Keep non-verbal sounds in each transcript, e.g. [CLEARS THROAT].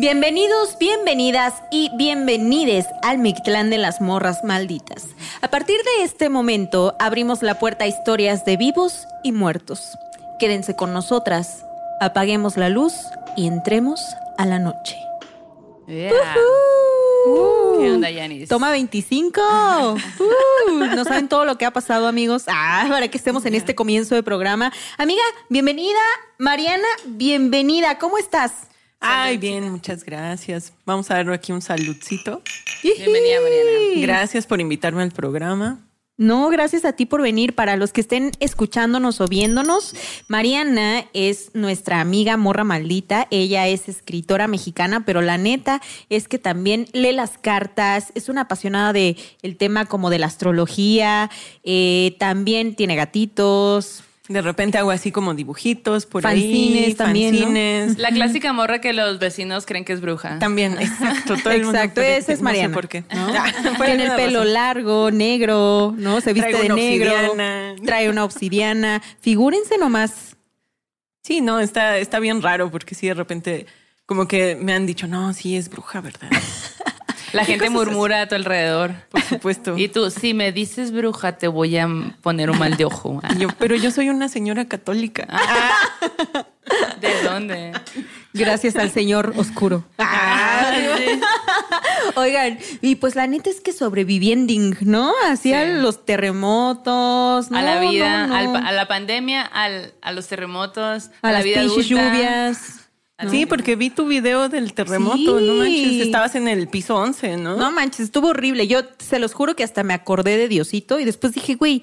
Bienvenidos, bienvenidas y bienvenides al Mictlán de las Morras Malditas. A partir de este momento abrimos la puerta a historias de vivos y muertos. Quédense con nosotras, apaguemos la luz y entremos a la noche. Yeah. Uh, ¿Qué onda, Yanis? Toma 25. [LAUGHS] Uh, no saben todo lo que ha pasado, amigos. Ah, para que estemos en este comienzo de programa. Amiga, bienvenida. Mariana, bienvenida. ¿Cómo estás? Ay, bien, muchas gracias. Vamos a dar aquí un saludcito. Bienvenida, Mariana. Gracias por invitarme al programa. No, gracias a ti por venir. Para los que estén escuchándonos o viéndonos, Mariana es nuestra amiga morra maldita. Ella es escritora mexicana, pero la neta es que también lee las cartas. Es una apasionada de el tema como de la astrología. eh, también tiene gatitos. De repente hago así como dibujitos por Fanzines ahí. también. La clásica morra que los vecinos creen que es bruja. También, exacto. Todo el mundo Exacto, cree esa es Mariana. No sé por qué. ¿no? [LAUGHS] Tiene el pelo razón. largo, negro, ¿no? Se viste de negro. obsidiana. Trae una obsidiana. Figúrense nomás. Sí, no, está, está bien raro porque sí, de repente como que me han dicho, no, sí es bruja, ¿verdad? [LAUGHS] La gente murmura a tu alrededor. Por supuesto. Y tú, si me dices bruja, te voy a poner un mal de ojo. [LAUGHS] Yo, pero yo soy una señora católica. Ah. ¿De dónde? Gracias al señor oscuro. Ah, [LAUGHS] Oigan, y pues la neta es que sobreviviendo, ¿no? Así a Sí. los terremotos, ¿no? a la vida, no, no. al pa- a la pandemia, al- a los terremotos, a, a, la las vida adulta. lluvias. Sí, porque vi tu video del terremoto, Sí. no manches, estabas en el piso 11, ¿no? No manches, estuvo horrible. Yo se los juro que hasta me acordé de Diosito y después dije, güey,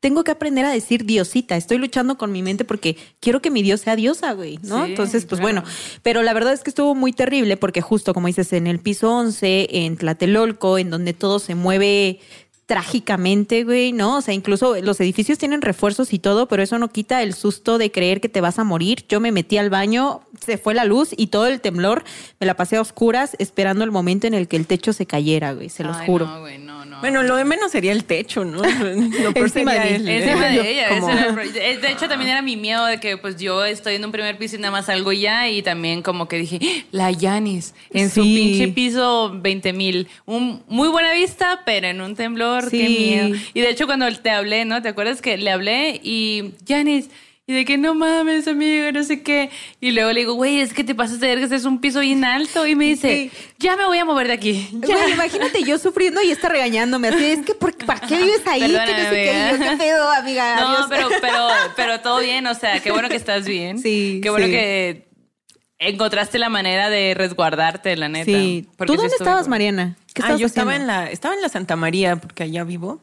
tengo que aprender a decir Diosita. Estoy luchando con mi mente porque quiero que mi Dios sea diosa, güey, ¿no? Sí, Entonces, pues claro. bueno, pero la verdad es que estuvo muy terrible porque justo como dices, en el piso 11, en Tlatelolco, en donde todo se mueve trágicamente, güey, ¿no? O sea, incluso los edificios tienen refuerzos y todo, pero eso no quita el susto de creer que te vas a morir. Yo me metí al baño, se fue la luz y todo el temblor, me la pasé a oscuras esperando el momento en el que el techo se cayera, güey, se los Ay, juro. No, güey, no, no. Bueno, lo de menos sería el techo, ¿no? [LAUGHS] Lo peor sería de el- el- de [LAUGHS] ella. como- el eh, de hecho, también era mi miedo de que pues yo estoy en un primer piso y nada más salgo ya y también como que dije, "¡Ah! la Yanis en su pinche piso 20 mil. Un, muy buena vista, pero en un temblor, qué Sí. miedo. Y de hecho cuando te hablé, ¿no? ¿Te acuerdas que le hablé y Yanis... Y de que no mames, amigo, no sé qué. Y luego le digo, güey, es que te pasas de ver que este es un piso bien alto. Y me dice, Sí. ya me voy a mover de aquí. Ya. Güey, imagínate yo sufriendo y está regañándome así, es que ¿por, ¿para qué vives ahí? Que no sé qué, yo. ¿qué pedo, amiga? No, Adiós. pero, pero, pero todo bien, o sea, qué bueno que estás bien. Sí, Qué bueno sí. que encontraste la manera de resguardarte, la neta. Sí. Porque ¿Tú dónde estabas. Mariana? ¿Qué Ah, yo estaba en la estaba en la Santa María porque allá vivo.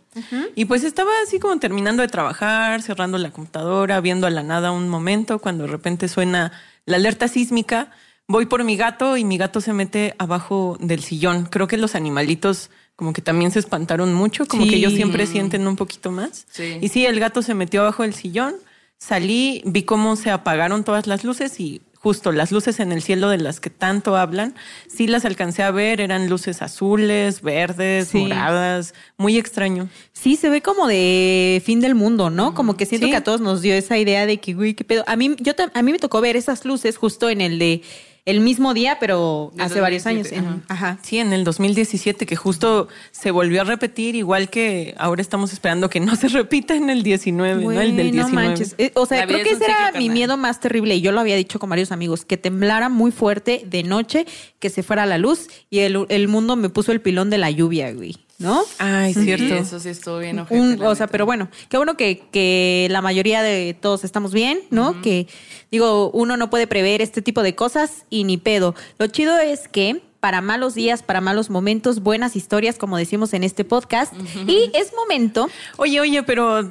Y pues estaba así como terminando de trabajar, cerrando la computadora, viendo a la nada un momento cuando de repente suena la alerta sísmica. Voy por mi gato y mi gato se mete abajo del sillón. Creo que los animalitos como que también se espantaron mucho, como Sí. que ellos siempre sienten un poquito más. Sí. Y sí, el gato se metió abajo del sillón. Salí, vi cómo se apagaron todas las luces y justo las luces en el cielo de las que tanto hablan, sí las alcancé a ver, eran luces azules, verdes, Sí. moradas, muy extraño. Sí, se ve como de fin del mundo, ¿no? Como que siento Sí. que a todos nos dio esa idea de que, güey, qué pedo. A mí, yo, a mí me tocó ver esas luces justo en el de el mismo día, pero hace varios años. 2007, en- ajá. Sí, en el 2017, que justo se volvió a repetir, igual que ahora estamos esperando que no se repita en el 19, ¿no? El del Güey, no 19. manches. Eh, O sea, La creo que ese era mi miedo más terrible. Y yo lo había dicho con varios amigos, que temblara muy fuerte de noche, que se fuera la luz y el, el mundo me puso el pilón de la lluvia, güey. ¿No? Ay, Sí, cierto. eso sí estuvo bien ojete, Un- o sea, pero bueno, qué bueno que, que la mayoría de todos estamos bien, ¿no? Que digo, uno no puede prever este tipo de cosas y ni pedo. Lo chido es que para malos días, para malos momentos, buenas historias, como decimos en este podcast. Y es momento. Oye, oye, pero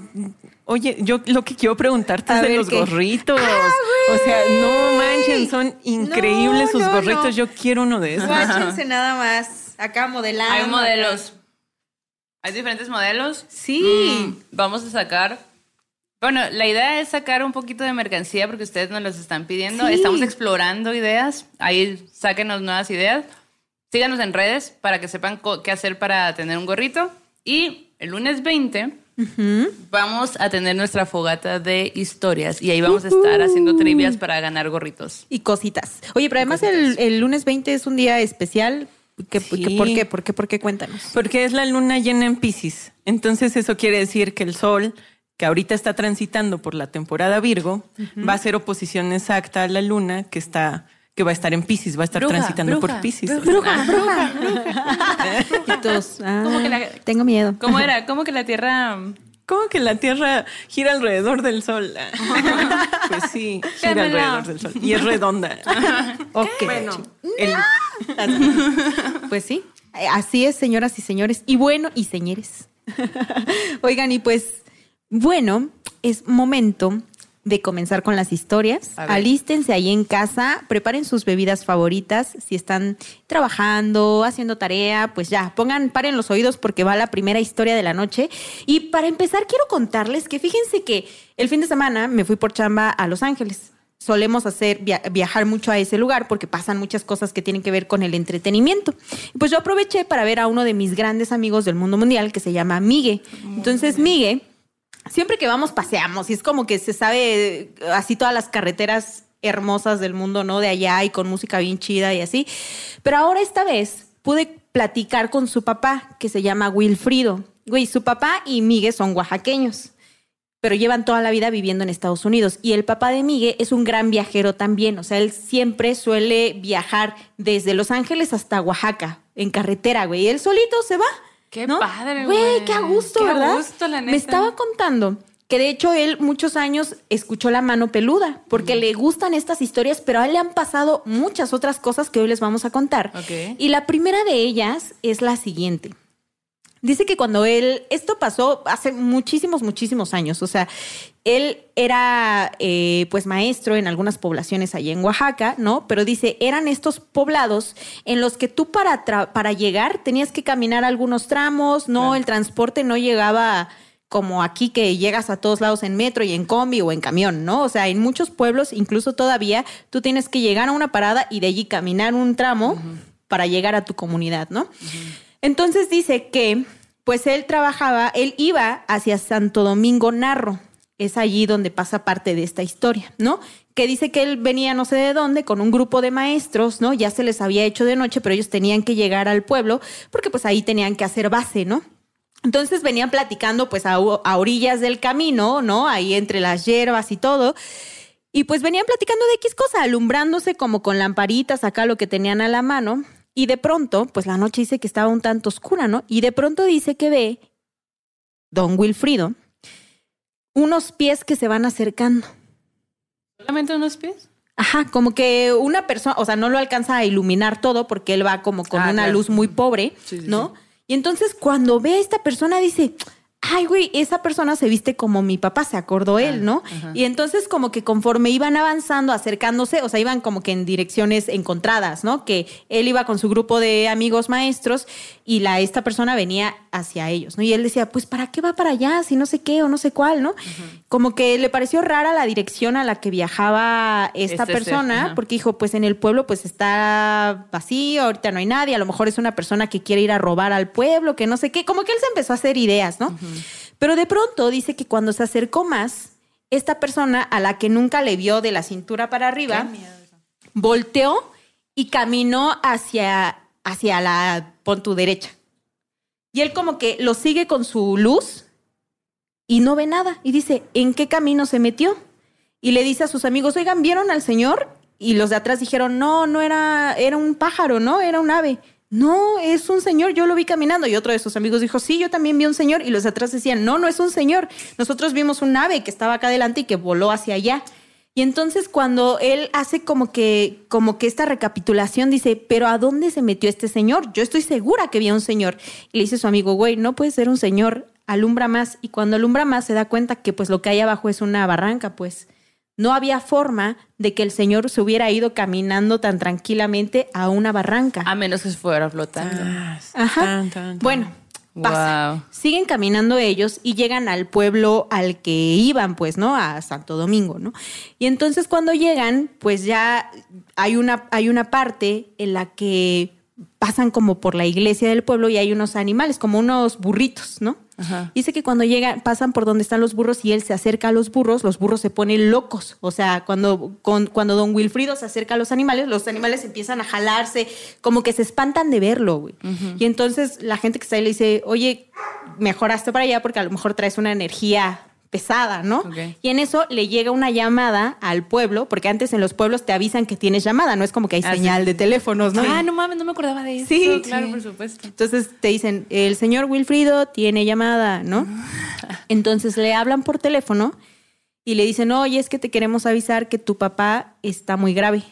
oye, yo lo que quiero preguntarte A es de los ¿qué? gorritos. ¡Ah, o sea, no manchen, son increíbles No, sus no, gorritos. no. Yo quiero uno de esos. Guáchense nada más. Acá modelando. Hay modelos. Hay diferentes modelos. Sí. Mm, vamos a sacar. Bueno, la idea es sacar un poquito de mercancía porque ustedes nos los están pidiendo. Sí. Estamos explorando ideas. Ahí sáquenos nuevas ideas. Síganos en redes para que sepan qué hacer para tener un gorrito. Y el lunes 20 vamos a tener nuestra fogata de historias y ahí vamos a estar haciendo trivias para ganar gorritos. Y cositas. Oye, pero además el, el lunes 20 es un día especial. ¿Qué- Sí. qué- ¿Por qué? ¿Por qué? ¿Por qué? Cuéntanos. Porque es la luna llena en Pisces. Entonces eso quiere decir que el Sol, que ahorita está transitando por la temporada Virgo, va a hacer oposición exacta a la luna que está que va a estar en Pisces, va a estar Bruja, transitando bruja, por Pisces. bruja. [LAUGHS] Y todos, ah, ¿Cómo que la- Tengo miedo. ¿Cómo era? ¿Cómo que la Tierra... ¿Cómo que la Tierra gira alrededor del Sol? [LAUGHS] pues sí, gira alrededor del Sol. Y es redonda. [LAUGHS] Ok. Bueno, el- [LAUGHS] Pues sí, así es, señoras y señores. Y bueno, y señores. Oigan, y pues, bueno, es momento de comenzar con las historias. Alístense ahí en casa, preparen sus bebidas favoritas. Si están trabajando, haciendo tarea, pues ya, pongan, paren los oídos porque va la primera historia de la noche. Y para empezar, quiero contarles que fíjense que el fin de semana me fui por chamba a Los Ángeles solemos hacer via- viajar mucho a ese lugar porque pasan muchas cosas que tienen que ver con el entretenimiento. Pues yo aproveché para ver a uno de mis grandes amigos del mundo mundial que se llama Migue. Entonces Migue, siempre que vamos paseamos y es como que se sabe eh, así todas las carreteras hermosas del mundo, ¿no? De allá y con música bien chida y así. Pero ahora esta vez pude platicar con su papá que se llama Wilfrido. Güey, su papá y Migue son oaxaqueños pero llevan toda la vida viviendo en Estados Unidos. Y el papá de Migue es un gran viajero también. O sea, él siempre suele viajar desde Los Ángeles hasta Oaxaca, en carretera, güey. Y él solito se va. Qué ¿no? padre, Güey, güey. qué a gusto, Qué a ¿verdad? gusto, la Me neta. estaba contando que de hecho él muchos años escuchó la mano peluda, porque le gustan estas historias, pero a él le han pasado muchas otras cosas que hoy les vamos a contar. Y la primera de ellas es la siguiente. Dice que cuando él, esto pasó hace muchísimos, muchísimos años, o sea, él era eh, pues maestro en algunas poblaciones allá en Oaxaca, ¿no? Pero dice, eran estos poblados en los que tú para, para llegar tenías que caminar algunos tramos, ¿no? El transporte no llegaba como aquí que llegas a todos lados en metro y en combi o en camión, ¿no? O sea, en muchos pueblos, incluso todavía, tú tienes que llegar a una parada y de allí caminar un tramo para llegar a tu comunidad, ¿no? Entonces dice que, pues él trabajaba, él iba hacia Santo Domingo Narro. Es allí donde pasa parte de esta historia, ¿no? Que dice que él venía no sé de dónde con un grupo de maestros, ¿no? Ya se les había hecho de noche, pero ellos tenían que llegar al pueblo porque pues ahí tenían que hacer base, ¿no? Entonces venían platicando pues a, orillas del camino, ¿no? Ahí entre las hierbas y todo. Y pues venían platicando de X cosa, alumbrándose como con lamparitas acá lo que tenían a la mano. Y de pronto, pues la noche dice que estaba un tanto oscura, ¿no? Y de pronto dice que ve don Wilfrido unos pies que se van acercando. ¿Solamente unos pies? Ajá, como que una persona, o sea, no lo alcanza a iluminar todo porque él va como con Ah, una claro. luz muy pobre, Sí, sí, ¿no? Y entonces cuando ve a esta persona dice, ay, güey, esa persona se viste como mi papá, se acordó él, ¿no? Y entonces como que conforme iban avanzando, acercándose, o sea, iban como que en direcciones encontradas, ¿no? Que él iba con su grupo de amigos maestros y la esta persona venía hacia ellos, ¿no? Y él decía, pues ¿para qué va para allá? Si no sé qué o no sé cuál, ¿no? Como que le pareció rara la dirección a la que viajaba esta Este persona, porque dijo, pues en el pueblo pues está vacío, ahorita no hay nadie, a lo mejor es una persona que quiere ir a robar al pueblo, que no sé qué, como que él se empezó a hacer ideas, ¿no? Pero de pronto dice que cuando se acercó más, esta persona a la que nunca le vio de la cintura para arriba, volteó y caminó hacia, hacia la, pon tu derecha. Y él como que lo sigue con su luz y no ve nada. Y dice, ¿en qué camino se metió? Y le dice a sus amigos, oigan, ¿vieron al señor? Y los de atrás dijeron, no, no era, era un pájaro, no, era un ave. No, es un señor, yo lo vi caminando. Y otro de sus amigos dijo, sí, yo también vi un señor. Y los de atrás decían, no, no es un señor. Nosotros vimos un ave que estaba acá adelante y que voló hacia allá. Y entonces cuando él hace como que, como que esta recapitulación, dice, pero ¿a dónde se metió este señor? Yo estoy segura que vi a un señor. Y le dice su amigo, güey, no puede ser un señor, alumbra más. Y cuando alumbra más se da cuenta que pues lo que hay abajo es una barranca, pues. No había forma de que el señor se hubiera ido caminando tan tranquilamente a una barranca. A menos que se fuera flotando. Ajá. Tan, tan, tan. Bueno, pasa. Wow. Siguen caminando ellos y llegan al pueblo al que iban, pues, ¿no? A Santo Domingo, ¿no? Y entonces cuando llegan, pues ya hay una, hay una parte en la que pasan como por la iglesia del pueblo y hay unos animales, como unos burritos, ¿no? Ajá. Dice que cuando llegan, pasan por donde están los burros y él se acerca a los burros, los burros se ponen locos. O sea, cuando, con- cuando don Wilfrido se acerca a los animales, los animales empiezan a jalarse, como que se espantan de verlo, güey. Y entonces la gente que está ahí le dice, oye, mejoraste para allá porque a lo mejor traes una energía pesada, ¿no? Y en eso le llega una llamada al pueblo, porque antes en los pueblos te avisan que tienes llamada, no es como que hay Ah, sí. señal de teléfonos, ¿no? Ah, no mames, no me acordaba de eso. Sí, claro, sí. por supuesto. Entonces te dicen, el señor Wilfrido tiene llamada, ¿no? [LAUGHS] Entonces le hablan por teléfono y le dicen, oye, es que te queremos avisar que tu papá está muy grave.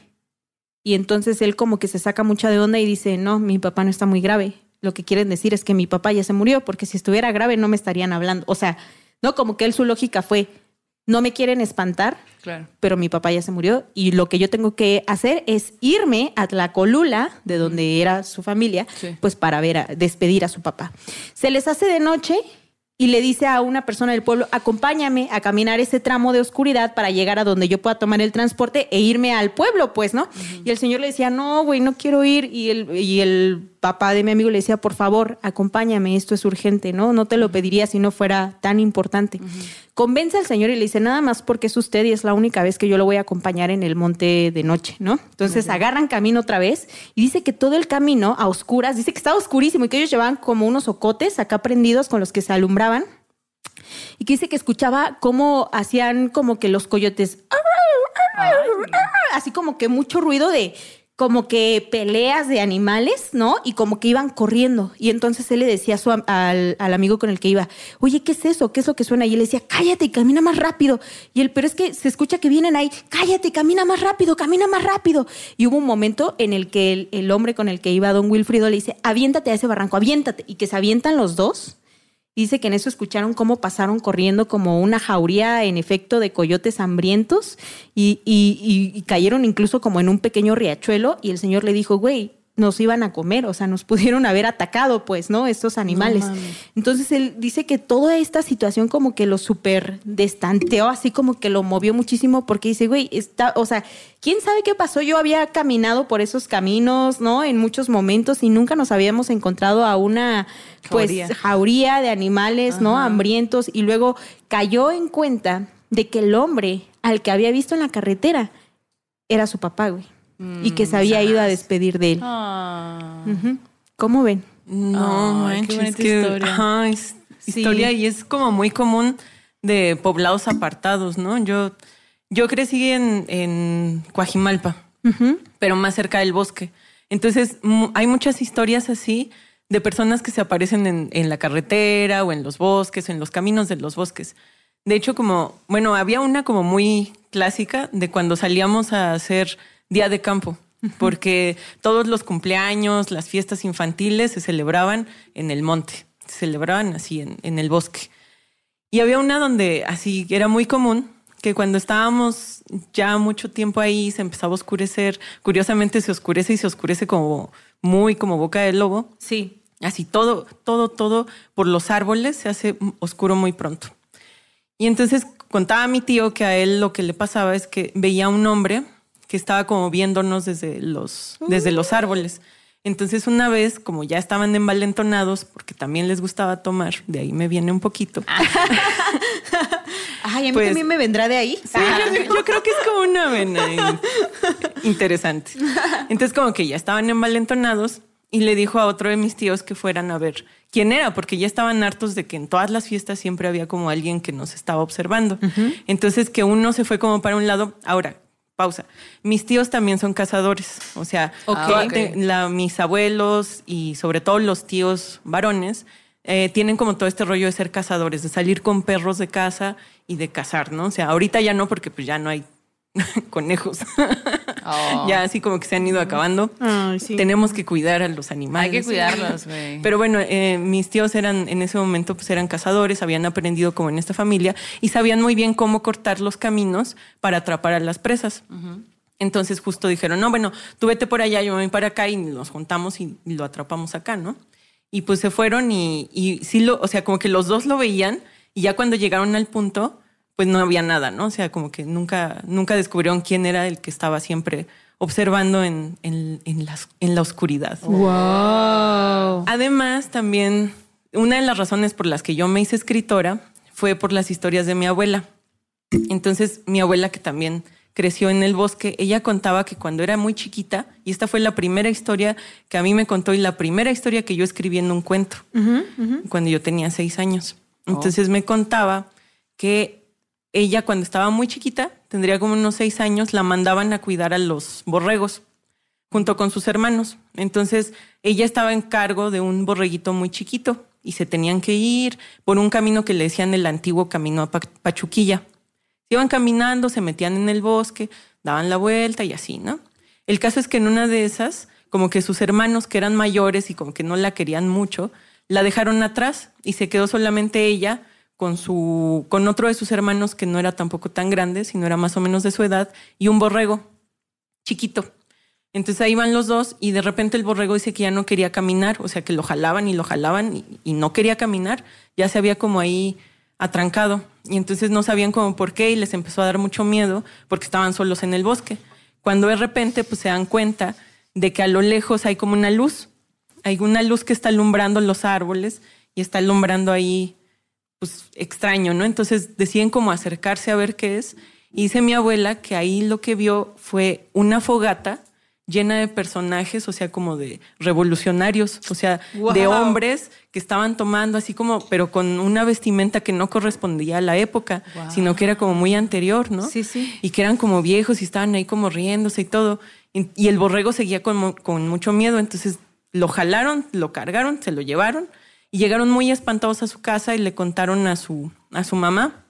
Y entonces él como que se saca mucha de onda y dice, no, mi papá no está muy grave. Lo que quieren decir es que mi papá ya se murió, porque si estuviera grave no me estarían hablando. O sea, no, como que él su lógica fue, no me quieren espantar, Claro. pero mi papá ya se murió y lo que yo tengo que hacer es irme a Tlacolula, de donde era su familia, Sí. pues para ver a, despedir a su papá. Se les hace de noche y le dice a una persona del pueblo, acompáñame a caminar ese tramo de oscuridad para llegar a donde yo pueda tomar el transporte e irme al pueblo, pues, ¿no? Y el señor le decía, no, güey, no quiero ir. Y el, y el papá de mi amigo le decía, por favor, acompáñame, esto es urgente, ¿no? No te lo pediría si no fuera tan importante. Convence al señor y le dice, nada más porque es usted y es la única vez que yo lo voy a acompañar en el monte de noche, ¿no? Entonces agarran camino otra vez y dice que todo el camino a oscuras, dice que estaba oscurísimo y que ellos llevaban como unos ocotes acá prendidos con los que se alumbraban y que dice que escuchaba cómo hacían como que los coyotes, así como que mucho ruido de como que peleas de animales, ¿no? Y como que iban corriendo. Y entonces él le decía a su al, al amigo con el que iba, oye, ¿qué es eso? ¿Qué es lo que suena? Y él decía, cállate y camina más rápido. Y él, pero es que se escucha que vienen ahí, cállate, camina más rápido, camina más rápido. Y hubo un momento en el que el, el hombre con el que iba don Wilfrido le dice, aviéntate a ese barranco, aviéntate. Y que se avientan los dos. Dice que en eso escucharon cómo pasaron corriendo como una jauría en efecto de coyotes hambrientos y, y- y- y cayeron incluso como en un pequeño riachuelo y el señor le dijo, güey, nos iban a comer, o sea, nos [LAUGHS] pudieron haber atacado, pues, ¿no? Estos animales. Entonces él dice que toda esta situación como que lo súper destanteó, así como que lo movió muchísimo porque dice, güey, está, o sea, ¿quién sabe qué pasó? Yo había caminado por esos caminos, ¿no? En muchos momentos y nunca nos habíamos encontrado a una, pues, Jauría. jauría de animales, ¿no? Hambrientos y luego cayó en cuenta de que el hombre al que había visto en la carretera era su papá, güey. Y que se había ido a despedir de él. Ah. ¿Cómo ven? No, Ay, qué manches, bonita que- historia. ajá, es Sí. historia y es como muy común de poblados apartados, ¿no? Yo, yo crecí en, en Coajimalpa, pero más cerca del bosque. Entonces, hay muchas historias así de personas que se aparecen en, en la carretera o en los bosques, en los caminos de los bosques. De hecho, como, bueno, había una como muy clásica de cuando salíamos a hacer día de campo, porque todos los cumpleaños, las fiestas infantiles se celebraban en el monte, se celebraban así en, en el bosque. Y había una donde así era muy común que cuando estábamos ya mucho tiempo ahí se empezaba a oscurecer, curiosamente se oscurece y se oscurece como muy como boca de lobo. Sí. Así todo, todo, todo por los árboles se hace oscuro muy pronto. Y entonces contaba a mi tío que a él lo que le pasaba es que veía a un hombre que estaba como viéndonos desde los, desde los árboles. Entonces una vez, como ya estaban envalentonados, porque también les gustaba tomar, de ahí me viene un poquito. [LAUGHS] Ay, a mí Pues- también me vendrá de ahí. Sí, yo, yo creo que es como una vena interesante. Entonces, como que ya estaban envalentonados y le dijo a otro de mis tíos que fueran a ver quién era, porque ya estaban hartos de que en todas las fiestas siempre había como alguien que nos estaba observando. Entonces, que uno se fue como para un lado. Ahora, pausa. Mis tíos también son cazadores. O sea, te- la- mis abuelos y sobre todo los tíos varones eh, tienen como todo este rollo de ser cazadores, de salir con perros de casa y de cazar, ¿no? O sea, ahorita ya no, porque pues ya no hay [LAUGHS] conejos. Oh. ya así como que se han ido acabando. Ay, sí. Tenemos que cuidar a los animales. Hay que cuidarlos, güey. Pero bueno, eh, mis tíos eran en ese momento pues eran cazadores, habían aprendido como en esta familia y sabían muy bien cómo cortar los caminos para atrapar a las presas. Entonces justo dijeron, no, bueno, tú vete por allá, yo me voy para acá y nos juntamos y, y lo atrapamos acá, ¿no? Y pues se fueron y, y sí lo, o sea, como que los dos lo veían y ya cuando llegaron al punto, pues no había nada, ¿no? O sea, como que nunca, nunca descubrieron quién era el que estaba siempre observando en, en, en las- en la oscuridad. Wow. Además, también una de las razones por las que yo me hice escritora fue por las historias de mi abuela. Entonces, mi abuela, que también creció en el bosque, ella contaba que cuando era muy chiquita, y esta fue la primera historia que a mí me contó y la primera historia que yo escribí en un cuento, cuando yo tenía seis años. Entonces me contaba que ella cuando estaba muy chiquita, tendría como unos seis años, la mandaban a cuidar a los borregos junto con sus hermanos. Entonces ella estaba en cargo de un borreguito muy chiquito y se tenían que ir por un camino que le decían el antiguo camino a Pa- Pachuquilla. Se iban caminando, se metían en el bosque, daban la vuelta y así, ¿no? El caso es que en una de esas, como que sus hermanos que eran mayores y como que no la querían mucho, la dejaron atrás y se quedó solamente ella con su con otro de sus hermanos que no era tampoco tan grande, sino era más o menos de su edad y un borrego chiquito. Entonces ahí van los dos y de repente el borrego dice que ya no quería caminar, o sea que lo jalaban y lo jalaban y, no quería caminar, ya se había como ahí atrancado y entonces no sabían como por qué y les empezó a dar mucho miedo porque estaban solos en el bosque. Cuando de repente pues se dan cuenta de que a lo lejos hay como una luz, hay una luz que está alumbrando los árboles y está alumbrando ahí pues extraño, ¿no? Entonces deciden como acercarse a ver qué es. Y dice mi abuela que ahí lo que vio fue una fogata llena de personajes, o sea, como de revolucionarios, o sea, de hombres que estaban tomando así como, pero con una vestimenta que no correspondía a la época, sino que era como muy anterior, ¿no? Sí, sí. Y que eran como viejos y estaban ahí como riéndose y todo. Y, y el borrego seguía con, con mucho miedo, entonces lo jalaron, lo cargaron, se lo llevaron y llegaron muy espantados a su casa y le contaron a su, a su mamá.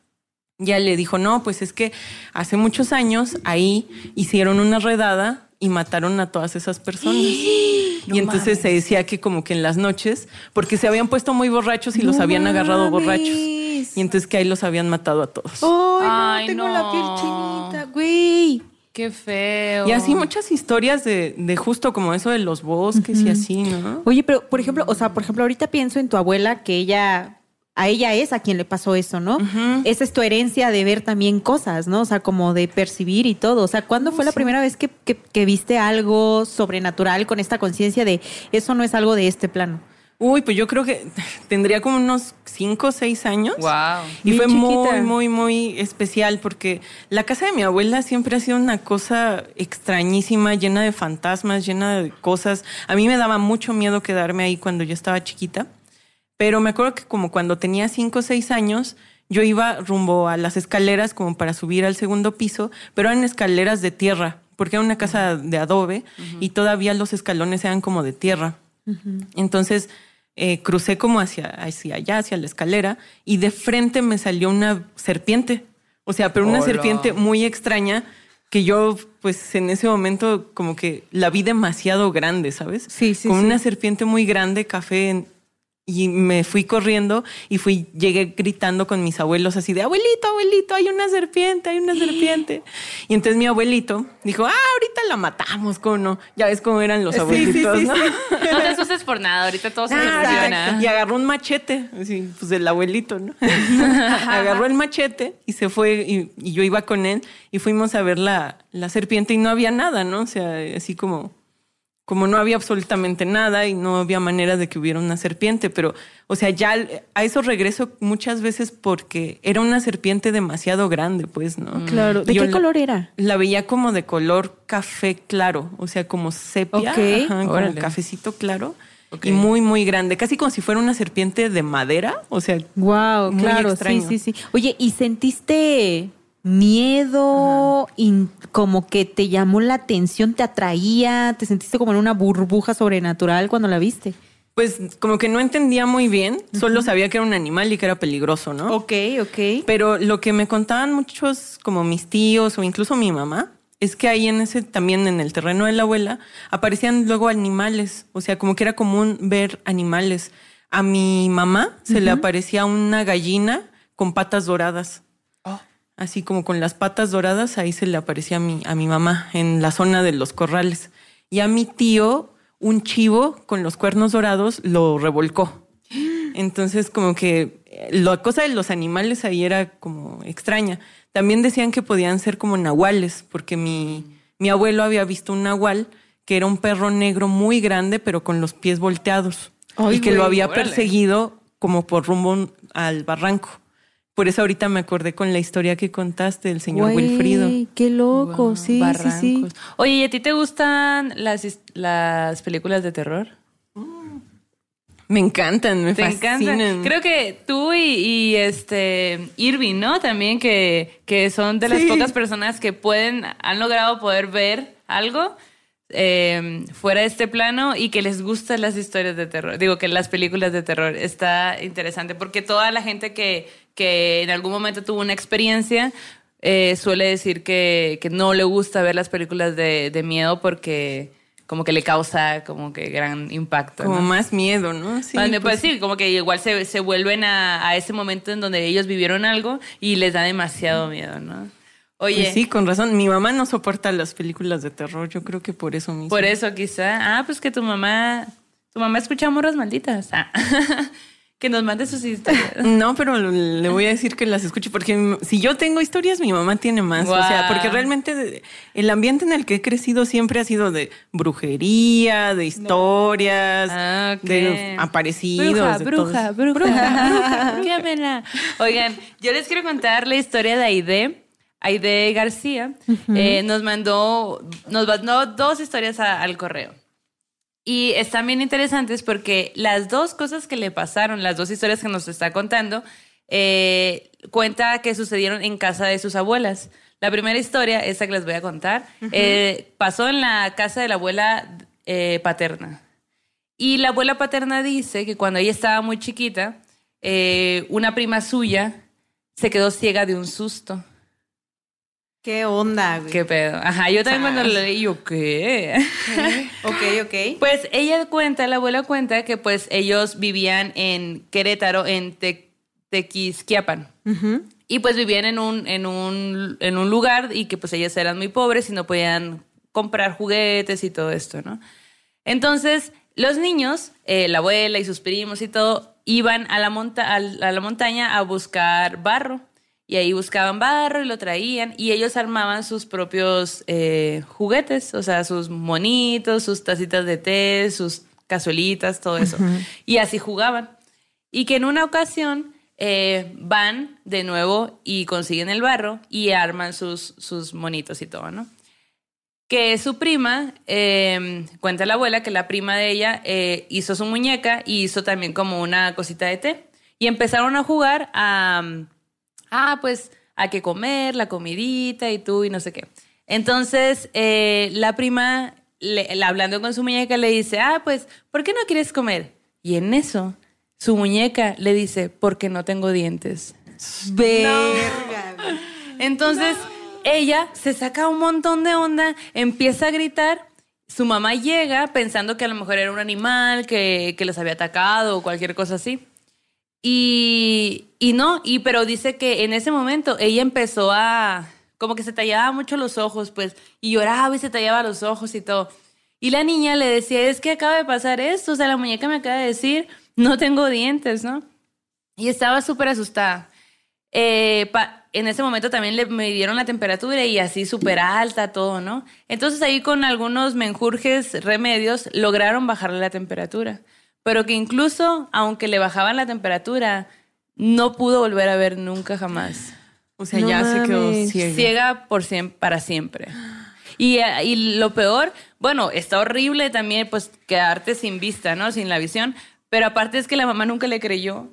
Ya le dijo, no, pues es que hace muchos años ahí hicieron una redada y mataron a todas esas personas. [GASPS] y entonces se decía que como que en las noches, porque se habían puesto muy borrachos y los habían agarrado borrachos. Y entonces que ahí los habían matado a todos. Ay, Ay, no, tengo la piel chinita, güey. Qué feo. Y así muchas historias de, de justo como eso de los bosques y así, ¿no? Oye, pero por ejemplo, o sea, por ejemplo, ahorita pienso en tu abuela que ella, a ella es a quien le pasó eso, ¿no? Esa es tu herencia de ver también cosas, ¿no? O sea, como de percibir y todo. O sea, ¿cuándo fue la primera vez que, que- que viste algo sobrenatural con esta conciencia de eso no es algo de este plano? Uy, pues yo creo que [LAUGHS] tendría como unos cinco o seis años. Wow. Y fue chiquita. muy, muy, muy especial porque la casa de mi abuela siempre ha sido una cosa extrañísima, llena de fantasmas, llena de cosas. A mí me daba mucho miedo quedarme ahí cuando yo estaba chiquita. Pero me acuerdo que como cuando tenía cinco o seis años, yo iba rumbo a las escaleras como para subir al segundo piso, pero eran escaleras de tierra, porque era una casa de adobe y todavía los escalones eran como de tierra. Entonces eh, crucé como hacia, hacia allá, hacia la escalera, y de frente me salió una serpiente. O sea, pero una Hola. serpiente muy extraña que yo, pues en ese momento, como que la vi demasiado grande, ¿sabes? Sí, sí, Como sí. una serpiente muy grande, café. Y me fui corriendo y fui, llegué gritando con mis abuelos así de abuelito, abuelito, hay una serpiente, hay una [GASPS] serpiente. Y entonces mi abuelito dijo, ah, ahorita la matamos, ¿cómo no? Ya ves cómo eran los Sí, sí, abuelitos, sí, ¿no? sí. [LAUGHS] No te asustes por nada, ahorita todo se soluciona. Y agarró un machete, así, pues el abuelito, ¿no? [LAUGHS] [LAUGHS] agarró el machete y se fue, y, y yo iba con él y fuimos a ver la, la serpiente y no había nada, ¿no? O sea, así como, como no había absolutamente nada y no había manera de que hubiera una serpiente, pero, o sea, ya a eso regreso muchas veces porque era una serpiente demasiado grande, pues, ¿no? Claro. ¿De Yo qué la- color era? La veía como de color café claro, o sea, como sepia, Ok. ajá, como cafecito claro y muy, muy grande, casi como si fuera una serpiente de madera, o sea, Wow, Muy claro, extraño. sí, sí, sí. Oye, ¿y sentiste miedo, in- como que te llamó la atención, te atraía, te sentiste como en una burbuja sobrenatural cuando la viste? pues como que no entendía muy bien, solo sabía que era un animal y que era peligroso, ¿no? Ok, ok. Pero lo que me contaban muchos, como mis tíos o incluso mi mamá, es que ahí en ese, también en el terreno de la abuela, aparecían luego animales. O sea, como que era común ver animales. A mi mamá se le aparecía una gallina con patas doradas. Así como con las patas doradas, ahí se le aparecía a mi, a mi mamá en la zona de los corrales. Y a mi tío, un chivo con los cuernos dorados lo revolcó. Entonces, como que eh, la cosa de los animales ahí era como extraña. También decían que podían ser como nahuales, porque mi, mi abuelo había visto un nahual que era un perro negro muy grande, pero con los pies volteados. Ay, y que lo había órale. perseguido como por rumbo al barranco. Por eso ahorita me acordé con la historia que contaste del señor Güey, Wilfrido. Qué loco, Wow, sí, sí, sí. barrancos. Oye, ¿y a ti te gustan las, las películas de terror? Me encantan, me Te fascinan. encantan. Creo que tú y, y, este Irving, ¿no? También que, que son de las Sí. pocas personas que pueden, han logrado poder ver algo eh, fuera de este plano y que les gustan las historias de terror. Digo que las películas de terror. Está interesante porque toda la gente que, que en algún momento tuvo una experiencia eh, suele decir que, que no le gusta ver las películas de, de miedo porque como que le causa como que gran impacto. Como ¿no? más miedo, ¿no? Sí, Vale, pues, pues sí, como que igual se, se vuelven a, a ese momento en donde ellos vivieron algo y les da demasiado miedo, ¿no? Oye, Pues sí, con razón. Mi mamá no soporta las películas de terror. Yo creo que por eso mismo. por eso quizá. Ah, pues que tu mamá, tu mamá escucha morras malditas. Ah. que nos mande sus historias. No, pero le voy a decir que las escuche porque si yo tengo historias, mi mamá tiene más. O sea, porque realmente el ambiente en el que he crecido siempre ha sido de brujería, de historias, Ah, ok. de aparecidos. Bruja, de bruja, todo bruja, bruja. Llámela. Oigan, yo les quiero contar la historia de Aide. Aide García eh, nos mandó, nos mandó dos historias a- al correo. Y están bien interesantes porque las dos cosas que le pasaron, las dos historias que nos está contando, eh, cuenta que sucedieron en casa de sus abuelas. La primera historia, esa que les voy a contar, eh, pasó en la casa de la abuela eh, paterna. Y la abuela paterna dice que cuando ella estaba muy chiquita, eh, una prima suya se quedó ciega de un susto. Qué onda, güey. ¿Qué pedo? Ajá, yo también cuando lo leí, yo, ¿qué? Ok, ok. [LAUGHS] Pues ella cuenta, la abuela cuenta que pues ellos vivían en Querétaro, en Te- Tequisquiapan. Y pues vivían en un, en, un, en un lugar y que pues ellos eran muy pobres y no podían comprar juguetes y todo esto, ¿no? Entonces, los niños, eh, la abuela y sus primos y todo, iban a la, monta a la montaña a buscar barro. Y ahí buscaban barro y lo traían y ellos armaban sus propios eh, juguetes, o sea, sus monitos, sus tacitas de té, sus cazuelitas, todo eso. Y así jugaban. Y que en una ocasión eh, van de nuevo y consiguen el barro y arman sus, sus monitos y todo, ¿no? Que su prima, eh, cuenta la abuela que la prima de ella eh, hizo su muñeca y hizo también como una cosita de té. Y empezaron a jugar a, ah, pues, a que comer, la comidita y tú y no sé qué. Entonces, eh, la prima, le- hablando con su muñeca, le dice, ah, pues, ¿por qué no quieres comer? Y en eso, su muñeca le dice, porque no tengo dientes. Verga. Entonces, ella se saca un montón de onda, empieza a gritar. Su mamá llega pensando que a lo mejor era un animal que, que los había atacado o cualquier cosa así. Y, y no, y pero dice que en ese momento ella empezó a, como que se tallaba mucho los ojos, pues, y lloraba y se tallaba los ojos y todo. Y la niña le decía, es que acaba de pasar esto, o sea, la muñeca me acaba de decir, no tengo dientes, ¿no? Y estaba súper asustada. Eh, en ese momento también le midieron la temperatura y así súper alta, todo, ¿no? Entonces ahí con algunos menjurjes remedios lograron bajarle la temperatura. Pero que incluso, aunque le bajaban la temperatura, no pudo volver a ver nunca jamás. O sea, No ya se quedó mames. ciega. Ciega por siem- para siempre. Y, eh, y lo peor, bueno, está horrible también pues quedarte sin vista, ¿no? Sin la visión. Pero aparte es que la mamá nunca le creyó.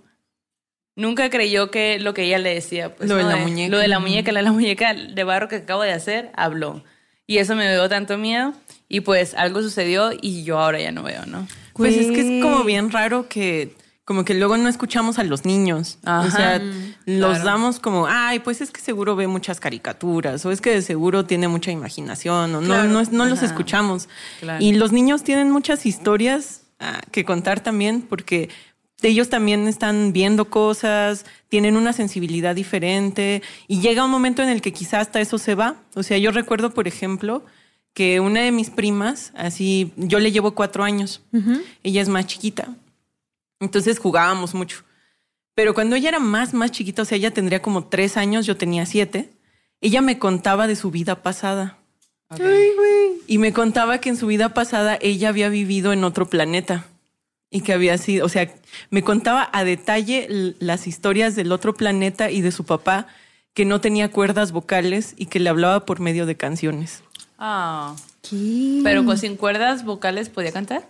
Nunca creyó que lo que ella le decía, pues. Lo de ¿no? la muñeca. Lo de la muñeca, la, la muñeca de barro que acabo de hacer, habló. Y eso me dio tanto miedo. Y pues algo sucedió y yo ahora ya no veo, ¿no? Pues es que es como bien raro que como que luego no escuchamos a los niños. Ajá. O sea, los claro. damos como, ay, pues es que seguro ve muchas caricaturas o es que de seguro tiene mucha imaginación o Claro. no, no, no los escuchamos. Claro. Y los niños tienen muchas historias ah, que contar también porque ellos también están viendo cosas, tienen una sensibilidad diferente y llega un momento en el que quizás hasta eso se va. O sea, yo recuerdo, por ejemplo, que una de mis primas, así, yo le llevo cuatro años, ella es más chiquita, entonces jugábamos mucho. Pero cuando ella era más, más chiquita, o sea, ella tendría como tres años, yo tenía siete, ella me contaba de su vida pasada. Y me contaba que en su vida pasada ella había vivido en otro planeta y que había sido, o sea, me contaba a detalle las historias del otro planeta y de su papá que no tenía cuerdas vocales y que le hablaba por medio de canciones. Ah. ¿Qué? Pero con sin cuerdas vocales podía cantar.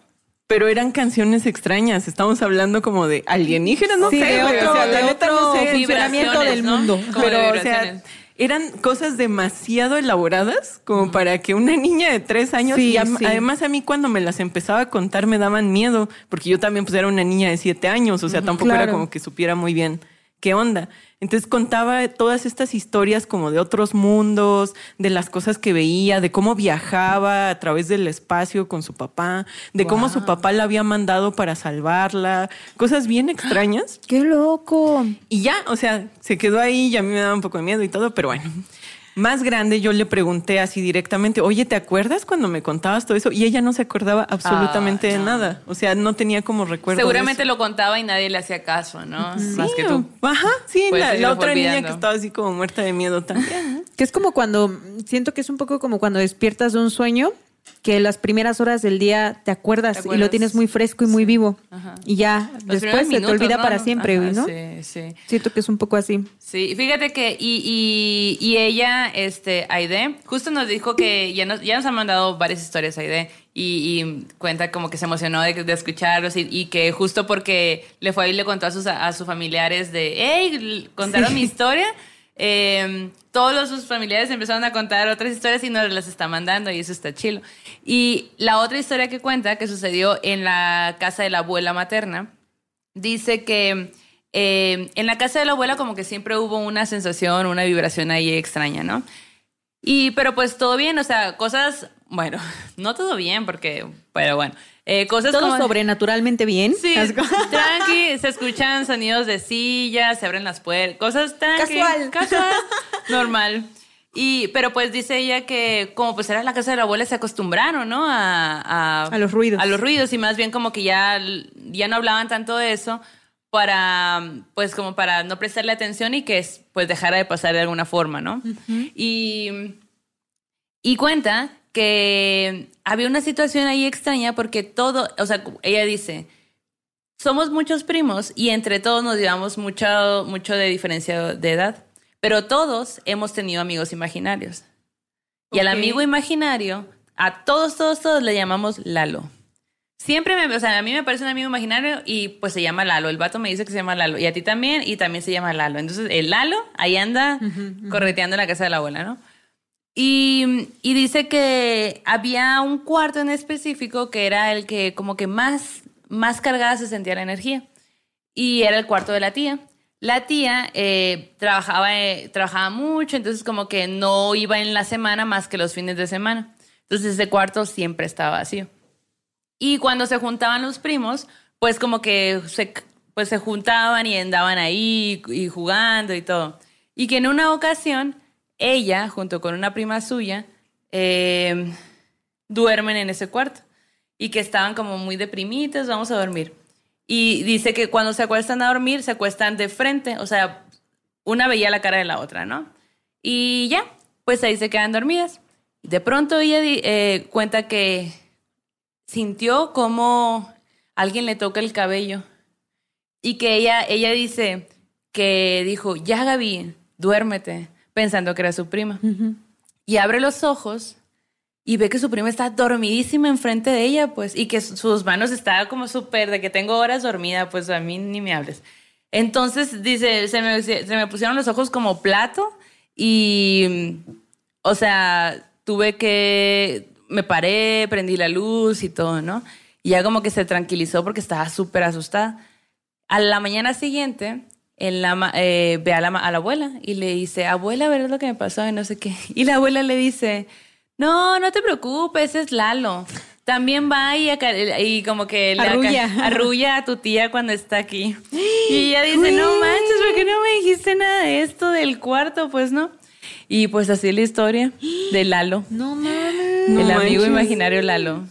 Pero eran canciones extrañas, estamos hablando como de alienígenas, no Sí, sé, de otro- o sea, de la neta no sé. Vibraciones, del ¿no? mundo. Como de Pero, o sea, eran cosas demasiado elaboradas como para que una niña de tres años, Sí, y sí. además a mí cuando me las empezaba a contar me daban miedo, porque yo también pues era una niña de siete años, o sea, tampoco era como que supiera muy bien qué onda. Entonces contaba todas estas historias como de otros mundos, de las cosas que veía, de cómo viajaba a través del espacio con su papá, de cómo su papá la había mandado para salvarla, cosas bien extrañas. ¡Qué loco! Y ya, o sea, se quedó ahí y a mí me daba un poco de miedo y todo, pero bueno. Más grande, yo le pregunté así directamente, oye, ¿te acuerdas cuando me contabas todo eso? Y ella no se acordaba absolutamente Ah, de no. nada. O sea, no tenía como recuerdo. de Seguramente eso. lo contaba y nadie le hacía caso, ¿no? Más que tú. Ajá, sí, Pues la, la otra niña que estaba así como muerta de miedo también. ¿no? Que es como cuando, siento que es un poco como cuando despiertas de un sueño, que las primeras horas del día te acuerdas, Te y lo tienes muy fresco y muy vivo. Ajá. Y ya, Los después se te olvida ¿no? para siempre, Ajá, ¿no? Sí, sí. Siento que es un poco así. Sí, fíjate que, y, y, y ella, este, Aide, justo nos dijo que ya nos, ya nos han mandado varias historias, Aide, y, y cuenta como que se emocionó de, de escucharlos y, y que justo porque le fue y le contó a sus, a sus familiares de, hey, contaron mi historia, [LAUGHS] eh, todos sus familiares empezaron a contar otras historias y nos las está mandando y eso está chilo. Y la otra historia que cuenta, que sucedió en la casa de la abuela materna, dice que eh, en la casa de la abuela como que siempre hubo una sensación, una vibración ahí extraña, ¿no? Y pero pues todo bien, o sea, cosas, bueno, [LAUGHS] no todo bien porque, pero bueno, eh, cosas Todo como... sobrenaturalmente bien. Sí, [LAUGHS] tranqui, se escuchan sonidos de sillas, se abren las puertas, cosas tranqui. Casual. Casual, [LAUGHS] normal. Y, pero pues dice ella que como pues era la casa de la abuela se acostumbraron, ¿no? A, a, A los ruidos. A los ruidos y más bien como que ya, ya no hablaban tanto de eso para, pues como para no prestarle atención y que pues dejara de pasar de alguna forma, ¿no? Y... Y cuenta que había una situación ahí extraña porque todo, o sea, ella dice, somos muchos primos y entre todos nos llevamos mucho, mucho de diferencia de edad, pero todos hemos tenido amigos imaginarios. Y al amigo imaginario, a todos, todos, todos le llamamos Lalo. Siempre me, o sea, a mí me parece un amigo imaginario y pues se llama Lalo. El vato me dice que se llama Lalo. Y a ti también, y también se llama Lalo. Entonces, el Lalo ahí anda correteando en la casa de la abuela, ¿no? Y, dice que había un cuarto en específico que era el que como que más, más cargada se sentía la energía. Y era el cuarto de la tía. La tía eh, trabajaba, eh, trabajaba mucho, entonces como que no iba en la semana más que los fines de semana. Entonces ese cuarto siempre estaba vacío. Y cuando se juntaban los primos, pues como que se, pues se juntaban y andaban ahí y jugando y todo. Y que en una ocasión, ella, junto con una prima suya, eh, duermen en ese cuarto. Y que estaban como muy deprimidas, vamos a dormir. Y dice que cuando se acuestan a dormir, se acuestan de frente, o sea, una veía la cara de la otra, ¿no? Y ya, pues ahí se quedan dormidas. De pronto ella eh, cuenta que sintió como alguien le toca el cabello y que ella, ella dice que dijo, ya Gaby, duérmete, pensando que era su prima. Y abre los ojos y ve que su prima está dormidísima enfrente de ella, pues, y que su- sus manos estaban como súper, de que tengo horas dormida, pues a mí ni me hables. Entonces, dice, se me, se me pusieron los ojos como plato y, o sea, tuve que, me paré, prendí la luz y todo, ¿no? Y ya como que se tranquilizó porque estaba súper asustada. A la mañana siguiente, en la, ma- eh, ve a la, ma- a la abuela y le dice, abuela, ¿verdad lo que me pasó? Y no sé qué. [LAUGHS] Y la abuela le dice, no, no te preocupes, es Lalo. También va y, y como que le Arrulla. arrulla a tu tía cuando está aquí. Y ella dice, no manches, ¿por qué no me dijiste nada de esto del cuarto? Pues no. Y pues así es la historia de Lalo. No mames. No el amigo manches. imaginario Lalo.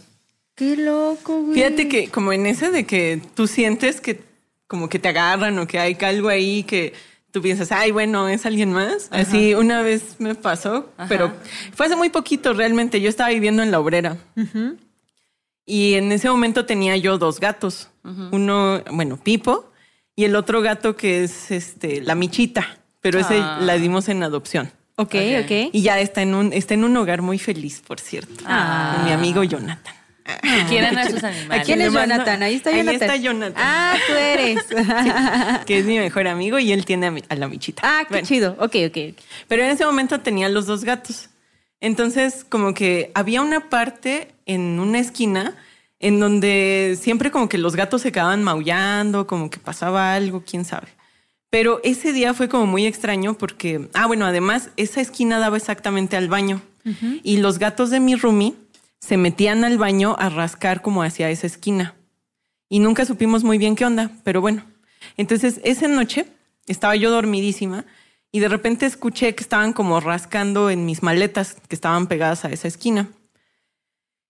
Qué loco, güey. Fíjate que como en ese de que tú sientes que como que te agarran o que hay algo ahí que tú piensas, ay, bueno, es alguien más. Así una vez me pasó, pero fue hace muy poquito realmente. Yo estaba viviendo en la obrera. Y en ese momento tenía yo dos gatos. Uno, bueno, Pipo, y el otro gato que es este, la Michita, pero ese Ah. la dimos en adopción. Ok, Ok. ok. Y ya está en un, está en un hogar muy feliz, por cierto. Ah. Con mi amigo Jonathan. Quieren a sus animales. ¿Quién es Jonathan? Ahí está Ahí Jonathan. está Jonathan. Ah, tú eres. [LAUGHS] Que es mi mejor amigo y él tiene a, mi- a la Michita. ah, qué Bueno, chido. Ok, ok. ok. Pero en ese momento tenía los dos gatos. Entonces, como que había una parte en una esquina en donde siempre como que los gatos se quedaban maullando, como que pasaba algo, quién sabe. Pero ese día fue como muy extraño porque, ah, bueno, además esa esquina daba exactamente al baño y los gatos de mi roomie se metían al baño a rascar como hacia esa esquina y nunca supimos muy bien qué onda, pero bueno. Entonces, esa noche estaba yo dormidísima y de repente escuché que estaban como rascando en mis maletas que estaban pegadas a esa esquina.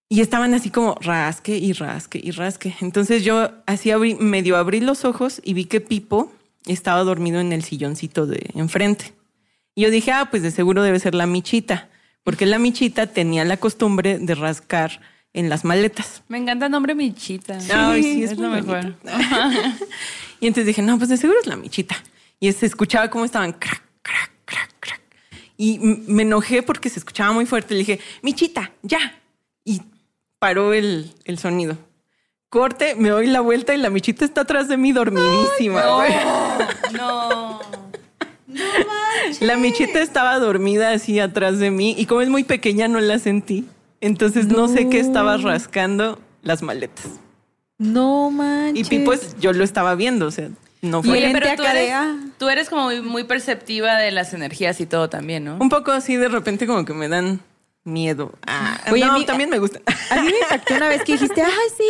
Y estaban así como rasque y rasque y rasque. Entonces yo así abrí, medio abrí los ojos y vi que Pipo estaba dormido en el silloncito de enfrente. Y yo dije, ah, pues de seguro debe ser la michita, porque la michita tenía la costumbre de rascar en las maletas. Me encanta el nombre Michita. Ay, sí, es es lo muy mejor. [LAUGHS] Y entonces dije, no, pues de seguro es la michita. Y se escuchaba cómo estaban crack, crack, crack, crack. Y me enojé porque se escuchaba muy fuerte. Le dije, michita, ya. Y paró el, el sonido. Corte, me doy la vuelta y la michita está atrás de mí dormidísima. güey. No. [LAUGHS] [LAUGHS] La michita estaba dormida así atrás de mí y como es muy pequeña no la sentí. Entonces no, sé qué estaba rascando las maletas. No manches. Y Pi, pues yo lo estaba viendo, o sea, no fue. Oye, pero tú eres, tú eres como muy, muy perceptiva de las energías y todo también, ¿no? Un poco así de repente como que me dan miedo. Ah, Oye, no, a mí- también me gusta. [LAUGHS] A mí me impactó una vez que dijiste, ay, sí.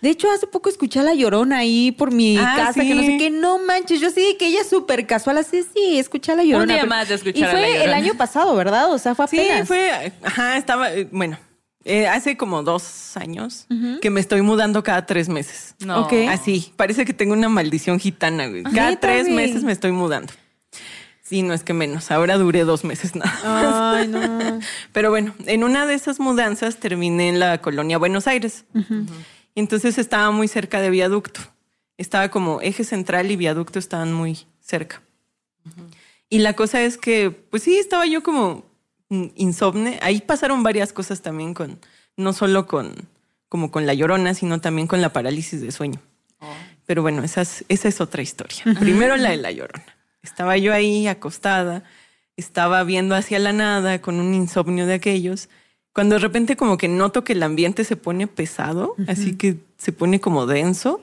De hecho, hace poco escuché a la llorona ahí por mi Ah, casa, que no sé sí. qué. No manches, yo sí, que ella es súper casual, así, sí, escuché a la llorona. día pero- más de escuchar Y a fue el año pasado, ¿verdad? O sea, fue Sí, apenas. fue, ajá, estaba, eh, bueno, eh, hace como dos años que me estoy mudando cada tres meses. No. Así, parece que tengo una maldición gitana, güey. Cada ¿Neta, tres meses me estoy mudando. Sí, no es que menos. Ahora duré dos meses nada. más. Ay, no. [LAUGHS] Pero bueno, en una de esas mudanzas terminé en la colonia Buenos Aires. Y entonces estaba muy cerca de viaducto. Estaba como eje central y viaducto estaban muy cerca. Y la cosa es que, pues sí, estaba yo como insomne. Ahí pasaron varias cosas también con, no solo con, como con la llorona, sino también con la parálisis de sueño. Pero bueno, esa es, esa es otra historia. Primero la de la llorona. Estaba yo ahí acostada, estaba viendo hacia la nada con un insomnio de aquellos, cuando de repente como que noto que el ambiente se pone pesado, así que se pone como denso.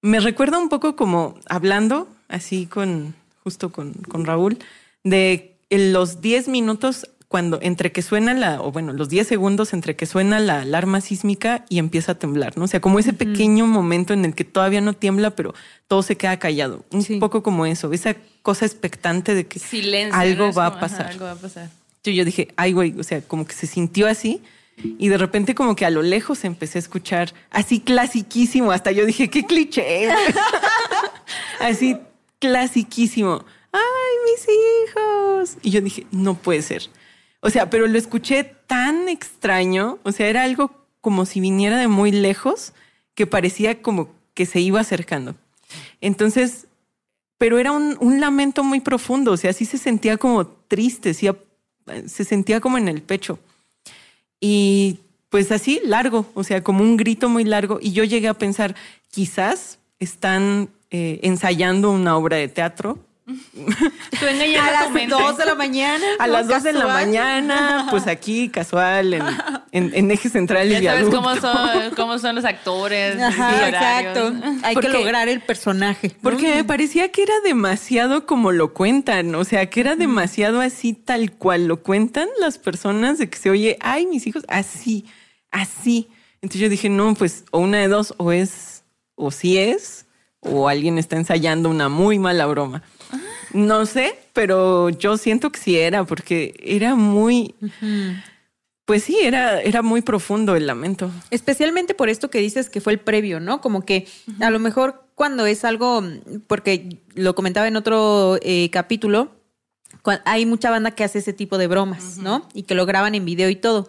Me recuerda un poco como hablando así con, justo con, con Raúl, de los 10 minutos cuando entre que suena la, o bueno, los 10 segundos entre que suena la alarma sísmica y empieza a temblar, ¿no? O sea, como ese pequeño momento en el que todavía no tiembla, pero todo se queda callado. Un Sí. poco como eso, esa cosa expectante de que Silencio. algo va a como, ajá, pasar. algo va a pasar. Yo, yo dije, ay, güey, o sea, como que se sintió así. Y de repente como que a lo lejos empecé a escuchar así clasiquísimo. Hasta yo dije, qué cliché. [LAUGHS] así clasiquísimo. Ay, mis hijos. Y yo dije, no puede ser. O sea, pero lo escuché tan extraño. O sea, era algo como si viniera de muy lejos que parecía como que se iba acercando. Entonces, pero era un, un lamento muy profundo. O sea, sí se sentía como triste, sí, se sentía como en el pecho. Y pues así, largo, o sea, como un grito muy largo. Y yo llegué a pensar, quizás están eh, ensayando una obra de teatro. Tú A las tu. 2 de la mañana. A las dos de la mañana, pues aquí, casual, en, en- en eje central y Ya sabes cómo son, cómo son los actores. Ajá, exacto. Hay Porque- que lograr el personaje. ¿no? Porque me parecía que era demasiado como lo cuentan, o sea, que era demasiado así tal cual lo cuentan las personas de que se oye, ay, mis hijos, así, así. Entonces yo dije, no, pues o una de dos, o es, o sí es, o alguien está ensayando una muy mala broma. No sé, pero yo siento que sí era, porque era muy, Pues sí, era, era muy profundo el lamento. Especialmente por esto que dices que fue el previo, ¿no? Como que a lo mejor cuando es algo, porque lo comentaba en otro eh, capítulo, hay mucha banda que hace ese tipo de bromas, ¿no? Y que lo graban en video y todo.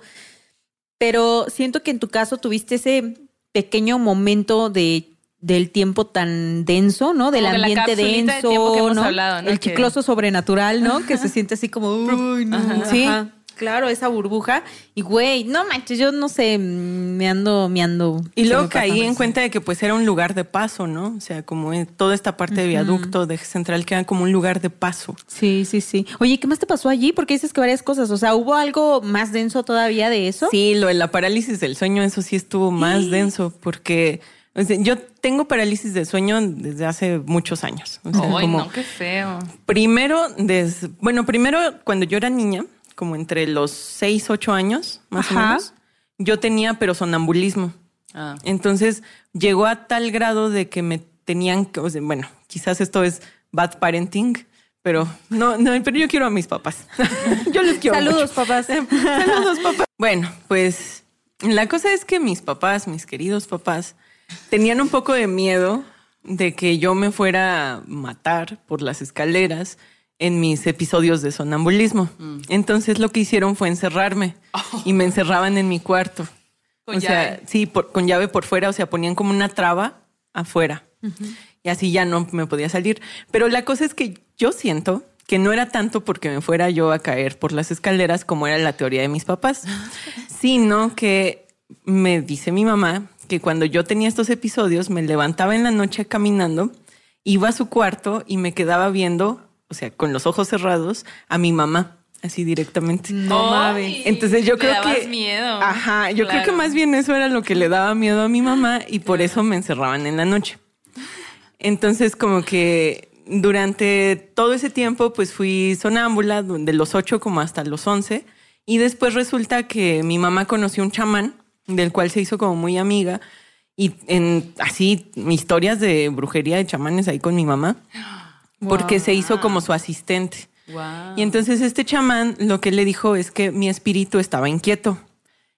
Pero siento que en tu caso tuviste ese pequeño momento de del tiempo tan denso, ¿no? Del Como ambiente de denso, tiempo que hemos ¿no? hablado, ¿no? El Que- chicloso sobrenatural, ¿no? Que se siente así como, uy, no. Ajá. Sí, Ajá. claro, esa burbuja. Y güey, no manches, yo no sé, me ando, me ando. Y luego caí en cuenta de que pues era un lugar de paso, ¿no? O sea, como en toda esta parte de viaducto, de eje central, que era como un lugar de paso. Sí, sí, sí. Oye, ¿qué más te pasó allí? Porque dices que varias cosas. O sea, ¿hubo algo más denso todavía de eso? Sí, lo de la parálisis del sueño, eso sí estuvo más denso, porque o sea, yo tengo parálisis del sueño desde hace muchos años. O sea, Ay, como no, qué feo. primero, des- bueno, primero cuando yo era niña, como entre los 6, 8 años, más o menos, yo tenía pero sonambulismo. Ah. Entonces llegó a tal grado de que me tenían que, o sea, bueno, quizás esto es bad parenting, pero no, no, pero yo quiero a mis papás. [LAUGHS] yo les quiero. Saludos, mucho. papás. [LAUGHS] Saludos, papás. Bueno, pues la cosa es que mis papás, mis queridos papás, tenían un poco de miedo de que yo me fuera a matar por las escaleras en mis episodios de sonambulismo. Mm. Entonces lo que hicieron fue encerrarme y me encerraban en mi cuarto. Con o sea, llave. sí, por- con llave por fuera, o sea, ponían como una traba afuera. Y así ya no me podía salir. Pero la cosa es que yo siento que no era tanto porque me fuera yo a caer por las escaleras como era la teoría de mis papás, sino que me dice mi mamá que cuando yo tenía estos episodios me levantaba en la noche caminando, iba a su cuarto y me quedaba viendo, o sea, con los ojos cerrados, a mi mamá, así directamente. No mames. Entonces yo le creo dabas que miedo. Ajá, yo creo que más bien eso era lo que le daba miedo a mi mamá y por eso me encerraban en la noche. Entonces como que durante todo ese tiempo pues fui sonámbula de los ocho como hasta los once y después resulta que mi mamá conoció un chamán del cual se hizo como muy amiga y en así historias de brujería de chamanes ahí con mi mamá porque se hizo como su asistente. Wow. Y entonces este chamán lo que le dijo es que mi espíritu estaba inquieto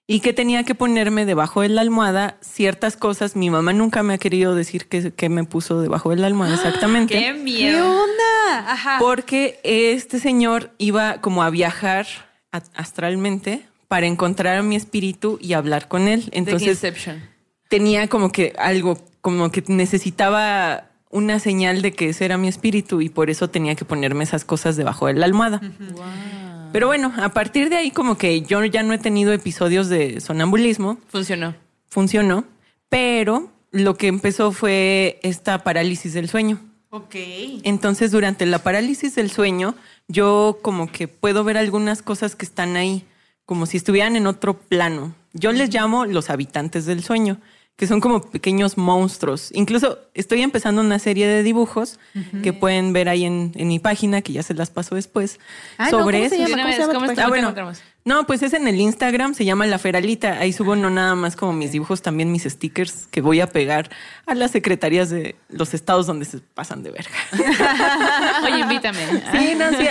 y que tenía que ponerme debajo de la almohada ciertas cosas. Mi mamá nunca me ha querido decir qué qué me puso debajo de la almohada [GASPS] exactamente. ¡Qué ¿Qué miedo! onda? Ajá. Porque este señor iba como a viajar astralmente para encontrar a mi espíritu y hablar con él. Entonces, tenía como que algo, como que necesitaba una señal de que ese era mi espíritu y por eso tenía que ponerme esas cosas debajo de la almohada. Pero bueno, a partir de ahí como que yo ya no he tenido episodios de sonambulismo, Funcionó. funcionó, pero lo que empezó fue esta parálisis del sueño. Ok. Entonces, durante la parálisis del sueño, yo como que puedo ver algunas cosas que están ahí, como si estuvieran en otro plano. Yo les llamo los habitantes del sueño, que son como pequeños monstruos. Incluso estoy empezando una serie de dibujos que pueden ver ahí en, en mi página, que ya se las paso después, Ah, no, sobre ¿cómo se eso. llama? De una ¿Cómo se llama ¿cómo está? Ah, ¿Cómo te bueno. No, pues es en el Instagram, se llama La Feralita. Ahí subo no nada más como mis dibujos, también mis stickers que voy a pegar a las secretarías de los estados donde se pasan de verga. [LAUGHS] Oye, invítame. Sí, no, sí.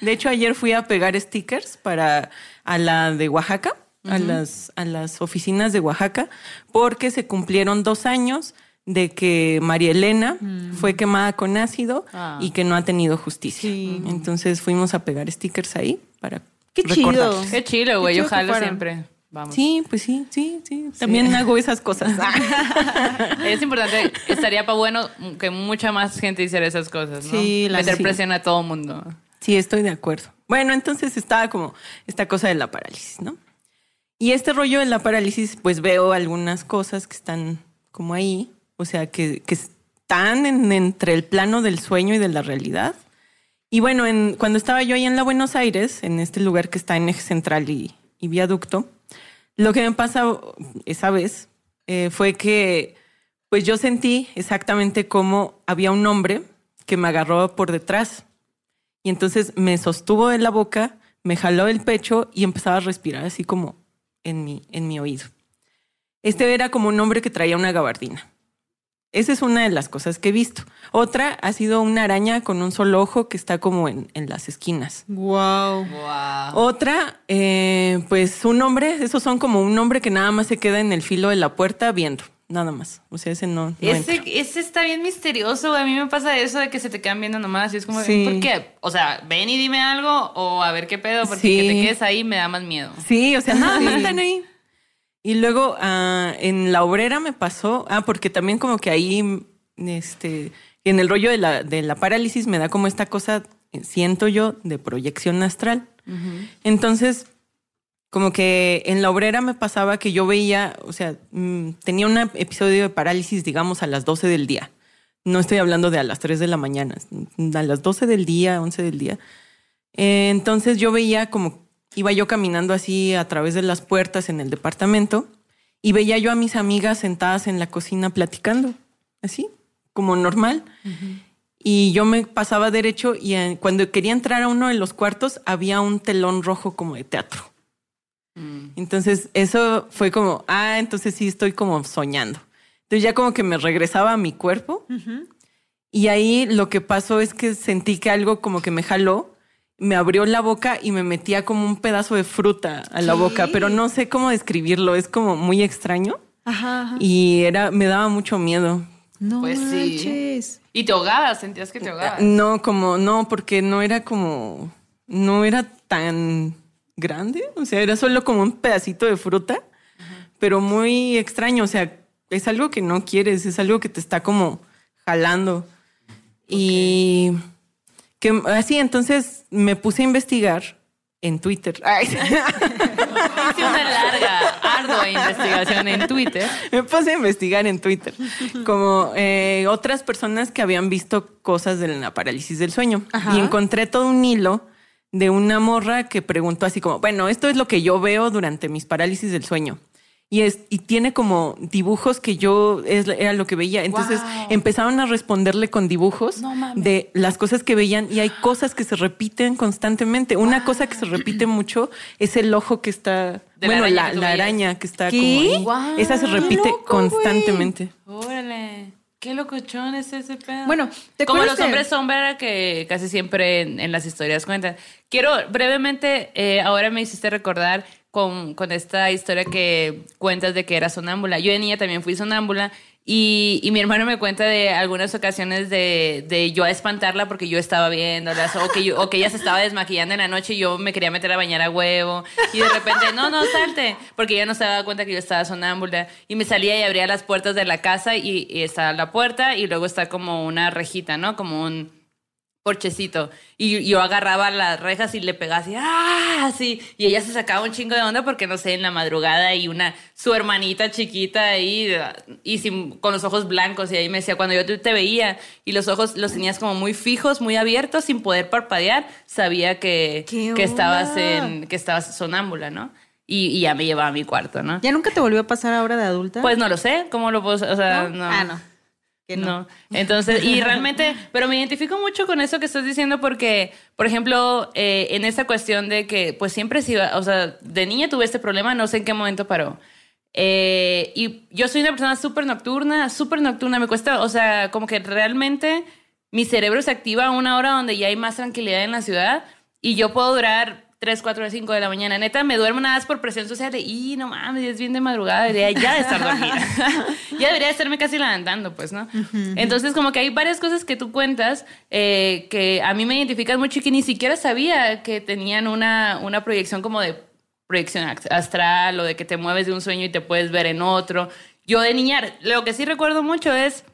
De hecho, ayer fui a pegar stickers para a la de Oaxaca, a, las, a las oficinas de Oaxaca, porque se cumplieron dos años de que María Elena fue quemada con ácido Ah. y que no ha tenido justicia. Sí. Entonces fuimos a pegar stickers ahí para Qué recordar. chido. Qué güey. Chido jalo fueron. siempre. Vamos. Sí, pues sí, sí, sí. También hago esas cosas. [LAUGHS] Es importante, estaría para bueno que mucha más gente hiciera esas cosas, ¿no? Sí, la- Meter sí. presión a todo mundo. Sí, estoy de acuerdo. Bueno, entonces estaba como esta cosa de la parálisis, ¿no? Y este rollo de la parálisis, pues veo algunas cosas que están como ahí, o sea, que, que están en- entre el plano del sueño y de la realidad. Y bueno, en, cuando estaba yo ahí en la Buenos Aires, en este lugar que está en eje central y, viaducto, lo que me pasa esa vez eh, fue que pues yo sentí exactamente como había un hombre que me agarró por detrás y entonces me sostuvo de la boca, me jaló el pecho y empezaba a respirar así como en mi, en mi oído. Este era como un hombre que traía una gabardina. Esa es una de las cosas que he visto. Otra ha sido una araña con un solo ojo que está como en, en las esquinas. Wow. Wow. Otra, eh, pues un hombre, esos son como un hombre que nada más se queda en el filo de la puerta viendo, nada más. O sea, ese no. no Ese, ese está bien misterioso. A mí me pasa eso de que se te quedan viendo nomás. Y es como, Sí. ¿por qué? O sea, ven y dime algo o a ver qué pedo, porque Sí. que te quedes ahí me da más miedo. Sí, o sea, nada más están ahí. Y luego ah, en la obrera me pasó, ah, porque también como que ahí, este, en el rollo de la, de la parálisis me da como esta cosa, eh, siento yo, de proyección astral. Entonces, como que en la obrera me pasaba que yo veía, o sea, mm, tenía un episodio de parálisis, digamos, a las 12 del día. No estoy hablando de a las 3 de la mañana, a las 12 del día, 11 del día. Eh, Entonces yo veía como iba yo caminando así a través de las puertas en el departamento y veía yo a mis amigas sentadas en la cocina platicando, así, como normal. Y yo me pasaba derecho y eh, cuando quería entrar a uno de los cuartos había un telón rojo como de teatro. Entonces eso fue como, ah, entonces sí estoy como soñando. Entonces ya como que me regresaba a mi cuerpo y ahí lo que pasó es que sentí que algo como que me jaló, me abrió la boca y me metía como un pedazo de fruta a la ¿Qué? boca, pero no sé cómo describirlo, es como muy extraño Ajá. ajá. y era me daba mucho miedo. No Pues sí. Y te ahogabas, sentías que te ahogabas. No, como no, porque no era como no era tan grande, o sea, era solo como un pedacito de fruta, pero muy extraño, o sea, es algo que no quieres, es algo que te está como jalando. Y que así entonces me puse a investigar en Twitter. [LAUGHS] Ay, Hice una larga, ardua investigación en Twitter. me puse a investigar en Twitter como eh, otras personas que habían visto cosas de la parálisis del sueño Ajá. y encontré todo un hilo de una morra que preguntó así como, bueno, esto es lo que yo veo durante mis parálisis del sueño. Y, es, y tiene como dibujos que yo es, era lo que veía. Entonces Wow. empezaron a responderle con dibujos No de las cosas que veían y hay cosas que se repiten constantemente. Una cosa que se repite mucho es el ojo que está, De la bueno, araña la, que la araña que está ¿Qué? como ahí. Esa se repite loco, constantemente. Órale. Qué locochón es ese pedo. Bueno, ¿te Como los hombres sombra que casi siempre en, en las historias cuentan. Quiero brevemente, eh, ahora me hiciste recordar con, con esta historia que cuentas de que era sonámbula. Yo de niña también fui sonámbula y, y mi hermano me cuenta de algunas ocasiones de, de yo a espantarla porque yo estaba viéndolas o que, yo, o que ella se estaba desmaquillando en la noche y yo me quería meter a bañar a huevo y de repente, no, no, salte, porque ella no se daba cuenta que yo estaba sonámbula y me salía y abría las puertas de la casa y, y está la puerta y luego está como una rejita, ¿no? Como un porchecito. Y yo agarraba las rejas y le pegaba así, ¡ah! Así. Y ella se sacaba un chingo de onda porque, no sé, en la madrugada y una, su hermanita chiquita ahí, y sin, con los ojos blancos. Y ahí me decía, cuando yo te, te veía y los ojos los tenías como muy fijos, muy abiertos, sin poder parpadear, sabía que, ¿Qué que estabas en, que estabas sonámbula, ¿no? Y, y ya me llevaba a mi cuarto, ¿no? ¿Ya nunca te volvió a pasar ahora de adulta? Pues no lo sé, ¿cómo lo puedo, o sea, ¿No? no. Ah, no. Que no. No. Entonces, y realmente, [LAUGHS] pero me identifico mucho con eso que estás diciendo porque, por ejemplo, eh, en esa cuestión de que, pues siempre sí, o sea, de niña tuve este problema, no sé en qué momento paró. Eh, y yo soy una persona súper nocturna, súper nocturna, me cuesta, o sea, como que realmente mi cerebro se activa a una hora donde ya hay más tranquilidad en la ciudad y yo puedo durar 3, 4, 5 de la mañana. Neta, me duermo nada más por presión social de, y no mames, es bien de madrugada, debería ya de estar dormida. [LAUGHS] ya debería de estarme casi levantando, pues, ¿no? Entonces, como que hay varias cosas que tú cuentas eh, que a mí me identifican mucho y que ni siquiera sabía que tenían una, una proyección como de proyección astral o de que te mueves de un sueño y te puedes ver en otro. Yo de niña, lo que sí recuerdo mucho es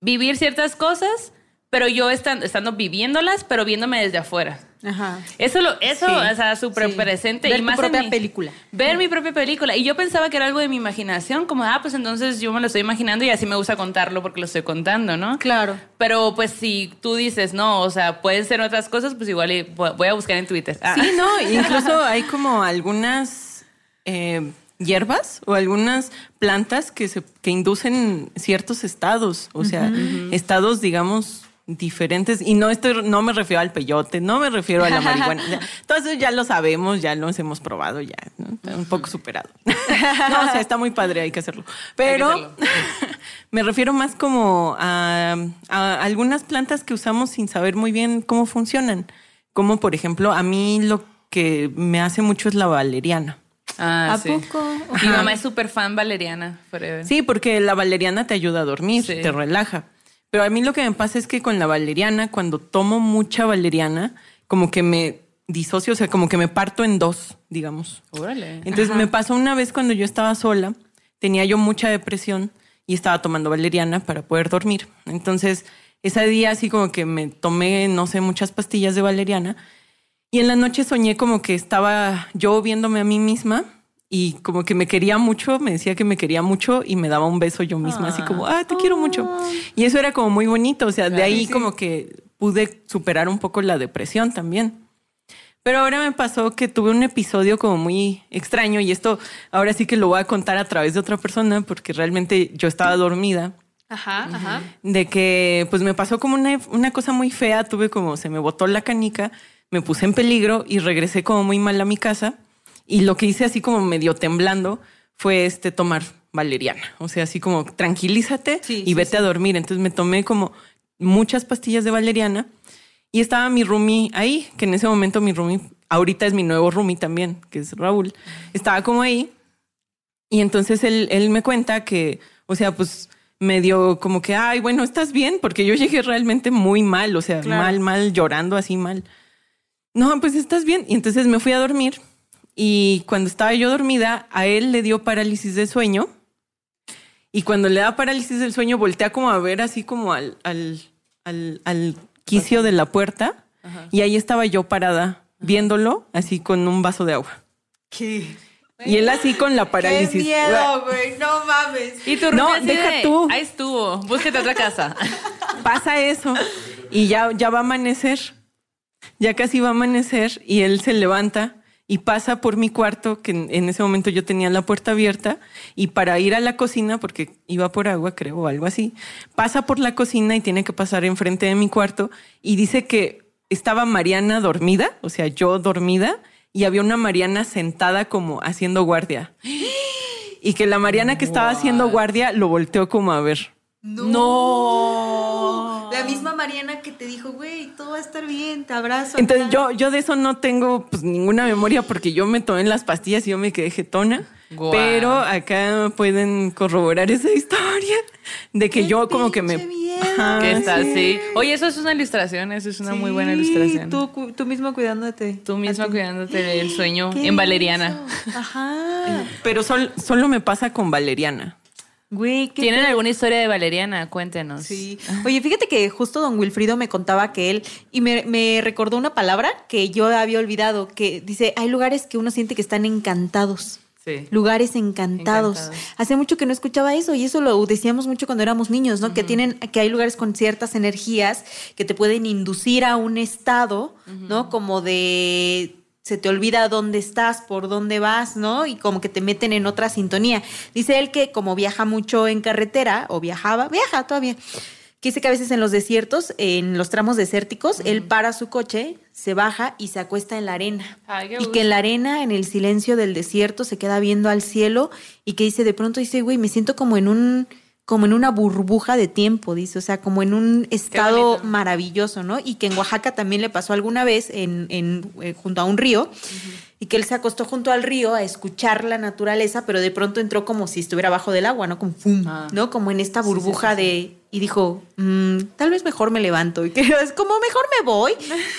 vivir ciertas cosas, pero yo estando, estando viviéndolas, pero viéndome desde afuera. Ajá. Eso, lo, eso Sí, o sea, súper sí. presente. Ver y más en propia mi- película. Ver mi propia película. Y yo pensaba que era algo de mi imaginación, como, ah, pues entonces yo me lo estoy imaginando y así me gusta contarlo porque lo estoy contando, ¿no? Claro. Pero pues si tú dices, no, o sea, pueden ser otras cosas, pues igual voy a buscar en Twitter. Ah. Sí, no, [LAUGHS] incluso hay como algunas eh, hierbas o algunas plantas que, se, que inducen ciertos estados, o sea, estados, digamos, diferentes. Y no estoy, no me refiero al peyote, no me refiero a la [LAUGHS] marihuana. Todo eso ya lo sabemos, ya los hemos probado, ya, un poco superado. [LAUGHS] no, o sea, está muy padre, hay que hacerlo. Pero hacerlo. [LAUGHS] Me refiero más como a, a algunas plantas que usamos sin saber muy bien cómo funcionan. Como por ejemplo, a mí lo que me hace mucho es la valeriana. Ah, ¿A sí. poco? Mi mamá es súper fan valeriana. forever. Sí, porque la valeriana te ayuda a dormir, Sí. te relaja. Pero a mí lo que me pasa es que con la valeriana, cuando tomo mucha valeriana, como que me disocio, o sea, como que me parto en dos, digamos. Órale. Entonces me pasó una vez cuando yo estaba sola, tenía yo mucha depresión y estaba tomando valeriana para poder dormir. Entonces, ese día así como que me tomé, no sé, muchas pastillas de valeriana y en la noche soñé como que estaba yo viéndome a mí misma y como que me quería mucho, me decía que me quería mucho y me daba un beso yo misma, así como, ah, te quiero mucho. Y eso era como muy bonito, o sea, de ahí como que pude superar un poco la depresión también. Pero ahora me pasó que tuve un episodio como muy extraño y esto ahora sí que lo voy a contar a través de otra persona porque realmente yo estaba dormida. Ajá, ajá. De que pues me pasó como una, una cosa muy fea, tuve como se me botó la canica, me puse en peligro y regresé como muy mal a mi casa y lo que hice así como medio temblando fue este tomar valeriana, o sea, así como tranquilízate Sí, y sí, vete a dormir. Entonces me tomé como muchas pastillas de valeriana y estaba mi roomie ahí, que en ese momento mi roomie, ahorita es mi nuevo roomie también, que es Raúl, estaba como ahí. Y entonces él, él me cuenta que, o sea, pues me dio como que, ay, bueno, ¿estás bien? Porque yo llegué realmente muy mal, o sea, Claro. mal, mal, llorando así mal. No, pues estás bien. Y entonces me fui a dormir y cuando estaba yo dormida, a él le dio parálisis de sueño. Y cuando le da parálisis del sueño, voltea como a ver así como al, al, al, al quicio de la puerta. Y ahí estaba yo parada, viéndolo, así con un vaso de agua. ¿Qué? Y él así con la parálisis. güey! ¡No mames! Y tu No, deja de, tú. Ahí estuvo. Búsquete otra casa. [LAUGHS] Pasa eso. Y ya, ya va a amanecer. Ya casi va a amanecer y él se levanta y pasa por mi cuarto, que en, ese momento yo tenía la puerta abierta, y para ir a la cocina, porque iba por agua, creo, o algo así, pasa por la cocina y tiene que pasar enfrente de mi cuarto y dice que estaba Mariana dormida, o sea, yo dormida, y había una Mariana sentada como haciendo guardia. Y que la Mariana que estaba haciendo guardia lo volteó como a ver. No. La misma Mariana que te dijo, güey, todo va a estar bien, te abrazo. Entonces yo, yo de eso no tengo pues ninguna memoria porque yo me tomé las pastillas y yo me quedé jetona. Pero acá pueden corroborar esa historia de que Qué yo como que me... Ajá, ¿Qué está sí. así? Oye, eso es una ilustración. Eso es una muy buena ilustración. Tú, tú mismo cuidándote. Tú ti. cuidándote del [GASPS] sueño en valeriana. denso. Ajá. Pero sol- solo me pasa con Valeriana. Güey, qué ¿Tienen alguna historia de valeriana? Cuéntenos. Sí. Oye, fíjate que justo don Wilfrido me contaba que él, y me, me recordó una palabra que yo había olvidado, que dice, hay lugares que uno siente que están encantados. Sí. Lugares encantados. Encantados. Hace mucho que no escuchaba eso y eso lo decíamos mucho cuando éramos niños, ¿no? Que tienen, que hay lugares con ciertas energías que te pueden inducir a un estado, ¿no? Como de se te olvida dónde estás, por dónde vas, ¿no? Y como que te meten en otra sintonía. Dice él que como viaja mucho en carretera, o viajaba, viaja todavía, que dice que a veces en los desiertos, en los tramos desérticos, él para su coche, se baja y se acuesta en la arena. Ay, y que en la arena, en el silencio del desierto, se queda viendo al cielo y que dice, de pronto dice, güey, me siento como en un como en una burbuja de tiempo, dice, o sea, como en un estado maravilloso, ¿no? Y que en Oaxaca también le pasó alguna vez en, en, eh, junto a un río, y que él se acostó junto al río a escuchar la naturaleza, pero de pronto entró como si estuviera abajo del agua, ¿no? Como fum, Ah. ¿no? Como en esta sí, burbuja sí, sí. de... Y dijo, "Mm, tal vez mejor me levanto. Y que [LAUGHS] es como, mejor me voy.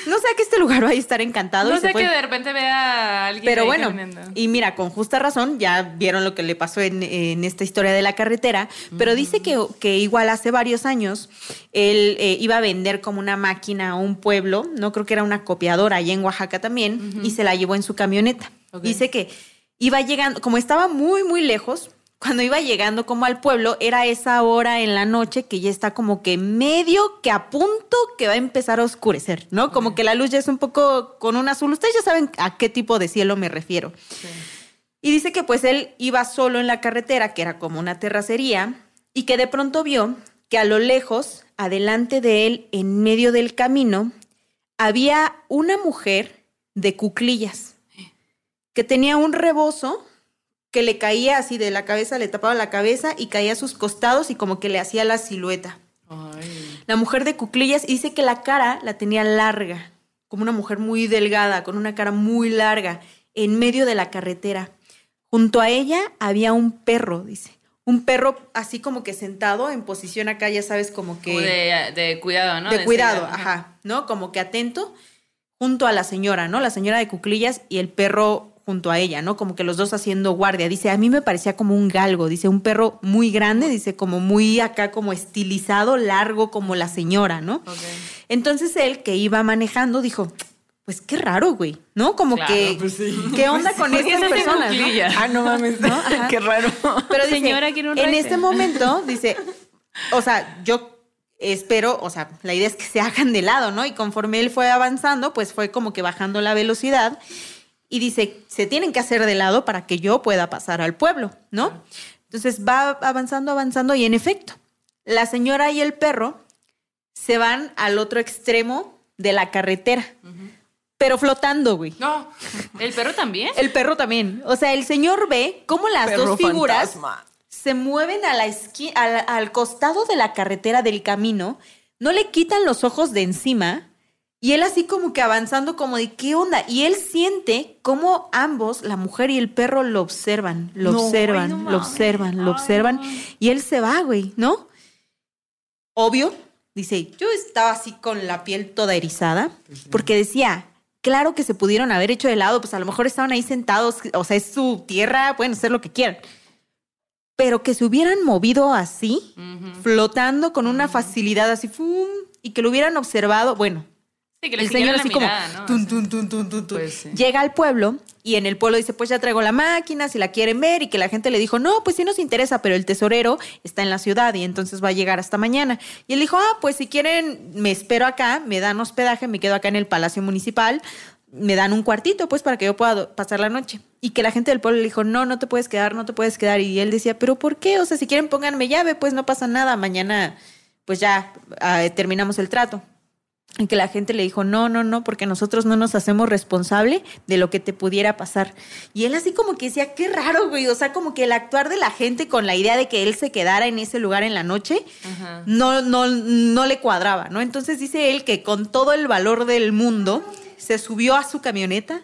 No sé que este lugar vaya a estar encantado. No y se sé fue. que de repente vea a alguien Pero ahí bueno, caminando. y mira, con justa razón, ya vieron lo que le pasó en, en esta historia de la carretera, pero dice que, que igual hace varios años él eh, iba a vender como una máquina a un pueblo, no creo que era una copiadora allá en Oaxaca también, y se la llevó en su camioneta. Dice que iba llegando, como estaba muy, muy lejos, cuando iba llegando como al pueblo, era esa hora en la noche que ya está como que medio que a punto que va a empezar a oscurecer, ¿no? Como que la luz ya es un poco con un azul. Ustedes ya saben a qué tipo de cielo me refiero. Y dice que pues él iba solo en la carretera, que era como una terracería, y que de pronto vio que a lo lejos, adelante de él, en medio del camino, había una mujer de cuclillas que tenía un rebozo que le caía así de la cabeza, le tapaba la cabeza y caía a sus costados y como que le hacía la silueta. Ay. La mujer de cuclillas dice que la cara la tenía larga, como una mujer muy delgada, con una cara muy larga, en medio de la carretera. Junto a ella había un perro, dice. Un perro así como que sentado en posición acá, ya sabes, como que... De, de cuidado, ¿no? de cuidado, seguridad, ajá, ¿no? Como que atento junto a la señora, ¿no? La señora de cuclillas y el perro junto a ella, ¿no? Como que los dos haciendo guardia. Dice, a mí me parecía como un galgo, dice, un perro muy grande, dice, como muy acá, como estilizado, largo, como la señora, ¿no? Entonces él, que iba manejando, dijo, pues qué raro, güey, ¿no? Como Claro, que, pues sí. ¿qué onda con ¿Por qué estas personas? ¿no? Ah, no mames, ¿no? [LAUGHS] Ajá. Qué raro. Pero dice, Señora, quiere un en este momento, dice, o sea, yo espero, o sea, la idea es que se hagan de lado, ¿no? Y conforme él fue avanzando, pues fue como que bajando la velocidad y dice, se tienen que hacer de lado para que yo pueda pasar al pueblo, ¿no? Entonces va avanzando, avanzando y en efecto, la señora y el perro se van al otro extremo de la carretera, pero flotando, güey. No, ¿el perro también? El perro también. O sea, el señor ve cómo las Perro dos figuras fantasma. se mueven a la al costado de la carretera del camino, no le quitan los ojos de encima y él así como que avanzando como de qué onda y él siente cómo ambos, la mujer y el perro lo observan, lo No, observan, no lo observan, lo Ay, observan no. y él se va, güey, ¿no? Obvio, dice, yo estaba así con la piel toda erizada porque decía, claro que se pudieron haber hecho de lado, pues a lo mejor estaban ahí sentados, o sea, es su tierra, pueden hacer lo que quieran. Pero que se hubieran movido así, flotando con una facilidad así, ¡fum! y que lo hubieran observado, bueno, Sí, que le el señor así como, mirada, ¿no? tun, O sea, tun, tun, tun, tun, tun. Pues sí. llega al pueblo y en el pueblo dice, pues ya traigo la máquina, si la quieren ver, y que la gente le dijo, no, pues sí nos interesa, pero el tesorero está en la ciudad y entonces va a llegar hasta mañana. Y él dijo, ah, pues si quieren, me espero acá, me dan hospedaje, me quedo acá en el Palacio Municipal, me dan un cuartito, pues para que yo pueda pasar la noche. Y que la gente del pueblo le dijo, no, no te puedes quedar, no te puedes quedar. Y él decía, pero ¿por qué? O sea, si quieren pónganme llave, pues no pasa nada, mañana pues ya ah, terminamos el trato. Y que la gente le dijo, no, no, no, porque nosotros no nos hacemos responsable de lo que te pudiera pasar. Y él así como que decía, qué raro, güey. O sea, como que el actuar de la gente con la idea de que él se quedara en ese lugar en la noche, Ajá. no, no, no le cuadraba, ¿no? Entonces dice él que con todo el valor del mundo, se subió a su camioneta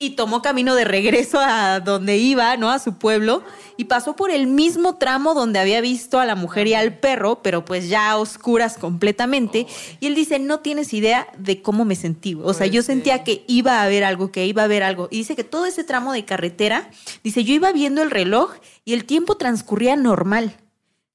y tomó camino de regreso a donde iba, ¿no? A su pueblo y pasó por el mismo tramo donde había visto a la mujer y al perro, pero pues ya a oscuras completamente. Y él dice, no tienes idea de cómo me sentí. O sea, Pues yo sí. sentía que iba a haber algo, que iba a haber algo. Y dice que todo ese tramo de carretera, dice, yo iba viendo el reloj y el tiempo transcurría normal.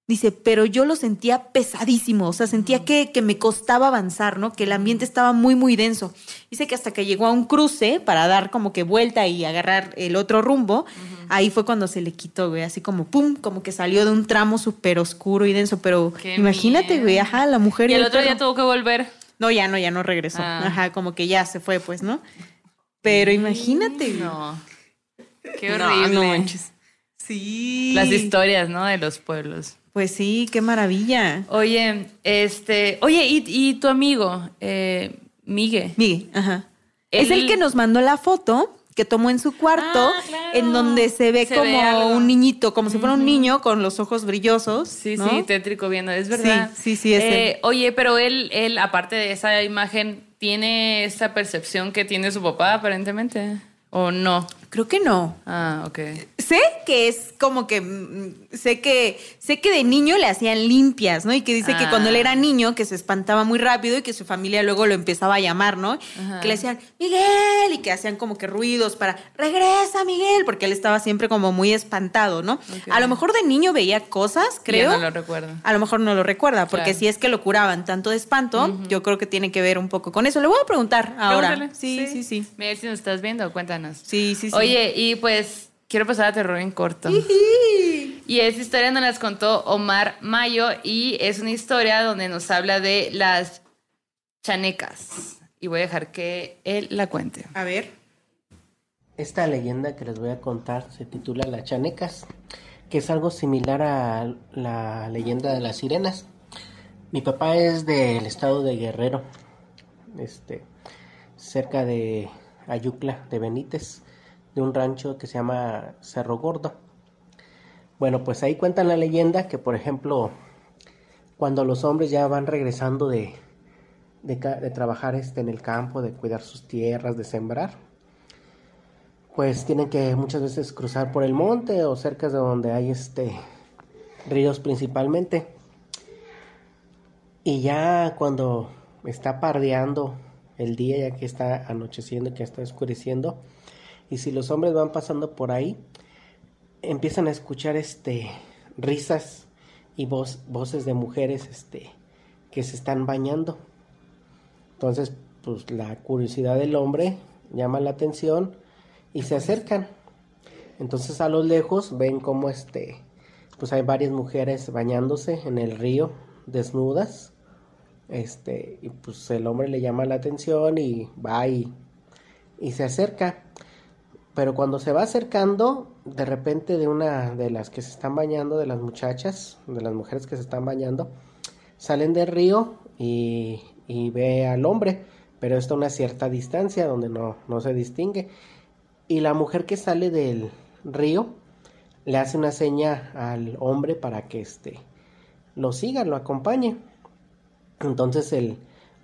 Dice, pero yo lo sentía pesadísimo, o sea, sentía que, que me costaba avanzar, ¿no? Que el ambiente estaba muy, muy denso. Dice que hasta que llegó a un cruce para dar como que vuelta y agarrar el otro rumbo, ahí fue cuando se le quitó, güey, así como pum, como que salió de un tramo súper oscuro y denso, pero Qué imagínate, miedo. güey, ajá, la mujer Y el el otro día perro. tuvo que volver. No, ya no, ya no regresó. Ah. Ajá, como que ya se fue, pues, ¿no? Pero imagínate. No. Qué No, horrible. no manches. Sí. Las historias, ¿no? De los pueblos. Pues sí, qué maravilla. Oye, este. Oye, ¿y, y tu amigo, eh, Migue? Miguel, ajá. Es el que nos mandó la foto que tomó en su cuarto, Ah, claro. en donde se ve Se como ve un niñito, como si fuera un niño con los ojos brillosos. Sí, ¿no? sí, tétrico viendo, es verdad. Sí, sí, sí, es Eh, él. Oye, pero él, él, aparte de esa imagen, ¿tiene esa percepción que tiene su papá, aparentemente? ¿O no? Creo que no. Ah, ok. Sé que es como que mm, sé que sé que de niño le hacían limpias, ¿no? Y que dice que Ah. cuando él era niño que se espantaba muy rápido y que su familia luego lo empezaba a llamar, ¿no? Ajá. Que le decían, "Miguel", y que hacían como que ruidos para, "Regresa, Miguel", porque él estaba siempre como muy espantado, ¿no? A lo mejor de niño veía cosas, creo. Ya no lo recuerdo. A lo mejor no lo recuerda, porque Claro. si es que lo curaban tanto de espanto, yo creo que tiene que ver un poco con eso. Le voy a preguntar ahora. Pregúntale. Sí, sí, sí. Miguel, si nos estás viendo, cuéntanos. Sí, sí, sí. Oye, y pues quiero pasar a terror en corto. Y esa historia nos las contó Omar Mayo y es una historia donde nos habla de las chanecas. Y voy a dejar que él la cuente. A ver. Esta leyenda que les voy a contar se titula Las Chanecas, que es algo similar a la leyenda de las sirenas. Mi papá es del estado de Guerrero, este, cerca de Ayucla de Benítez. De un rancho que se llama Cerro Gordo. Bueno, pues ahí cuentan la leyenda que, por ejemplo, cuando los hombres ya van regresando de, de, trabajar este, en el campo, de cuidar sus tierras, de sembrar, pues tienen que muchas veces cruzar por el monte o cerca de donde hay este ríos principalmente. Y ya cuando está pardeando el día, ya que está anocheciendo, que está oscureciendo, y si los hombres van pasando por ahí, empiezan a escuchar este risas y voces de mujeres este que se están bañando. Entonces, pues la curiosidad del hombre llama la atención y se acercan. Entonces a lo lejos ven como este pues hay varias mujeres bañándose en el río desnudas. Este, y pues el hombre le llama la atención y va y se acerca. Pero cuando se va acercando, de repente de una de las que se están bañando, de las muchachas, de las mujeres que se están bañando, salen del río y, ve al hombre, pero está a una cierta distancia donde no, no se distingue. Y la mujer que sale del río le hace una seña al hombre para que este lo siga, lo acompañe. Entonces el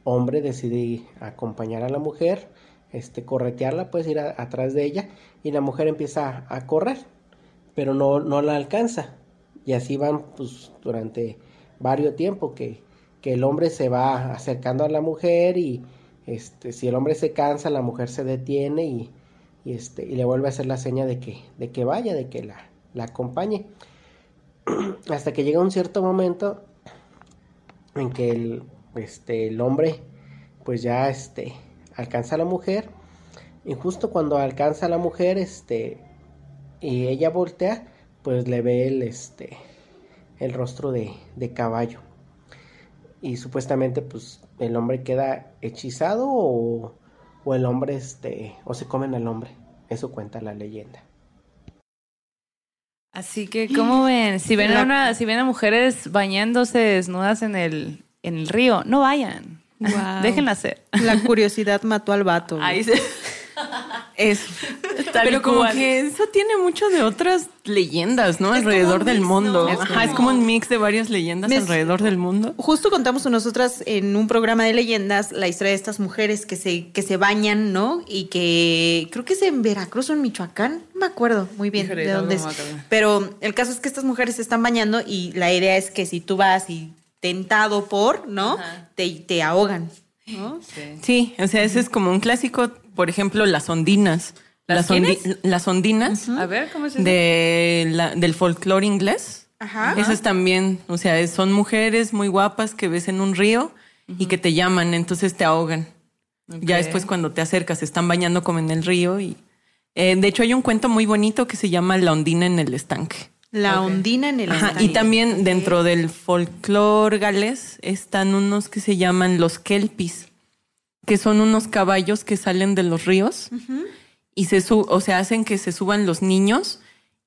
hombre decide acompañar a la mujer, este, corretearla, pues ir atrás de ella, y la mujer empieza a, correr, pero no, no la alcanza. Y así van pues durante varios tiempo que, que el hombre se va acercando a la mujer y este, si el hombre se cansa, la mujer se detiene y, y, este, y le vuelve a hacer la seña de que, de que vaya, de que la, la acompañe. [CLEARS THROAT] Hasta que llega un cierto momento en que el, este, el hombre pues ya este, alcanza a la mujer y justo cuando alcanza a la mujer este, y ella voltea pues le ve el, este, el rostro de, de caballo y supuestamente pues el hombre queda hechizado o, o el hombre este o se comen al hombre eso cuenta la leyenda Así que, ¿cómo ven? Si ven a, una, si ven a mujeres bañándose desnudas en el, en el río, no vayan. Guau. Déjenla hacer. La curiosidad mató al vato. güey. Ahí se... Eso. Tal Pero como cual. que eso tiene mucho de otras leyendas, ¿no? Es como alrededor del mix, mundo. ¿no? Es Ajá, es como- como un mix de varias leyendas alrededor del mundo. Justo contamos nosotras en un programa de leyendas la historia de estas mujeres que se, que se bañan, ¿no? Y que creo que es en Veracruz o en Michoacán, no me acuerdo muy bien Híjole, de dónde es. Pero el caso es que estas mujeres se están bañando y la idea es que si tú vas y tentado por, ¿no? Te, te ahogan, ¿no? Sí. Sí, o sea, ese es como un clásico, por ejemplo, las ondinas. ¿Las ondi- quiénes? las ondinas A ver, ¿cómo eso? de la- del folclore inglés. Ajá. Esas también, o sea, son mujeres muy guapas que ves en un río y que te llaman, entonces te ahogan. Ya después cuando te acercas, se están bañando como en el río y eh, de hecho hay un cuento muy bonito que se llama La ondina en el estanque. La ondina en el Ajá, y también dentro del folclore galés están unos que se llaman los kelpis, que son unos caballos que salen de los ríos y se su o sea, hacen que se suban los niños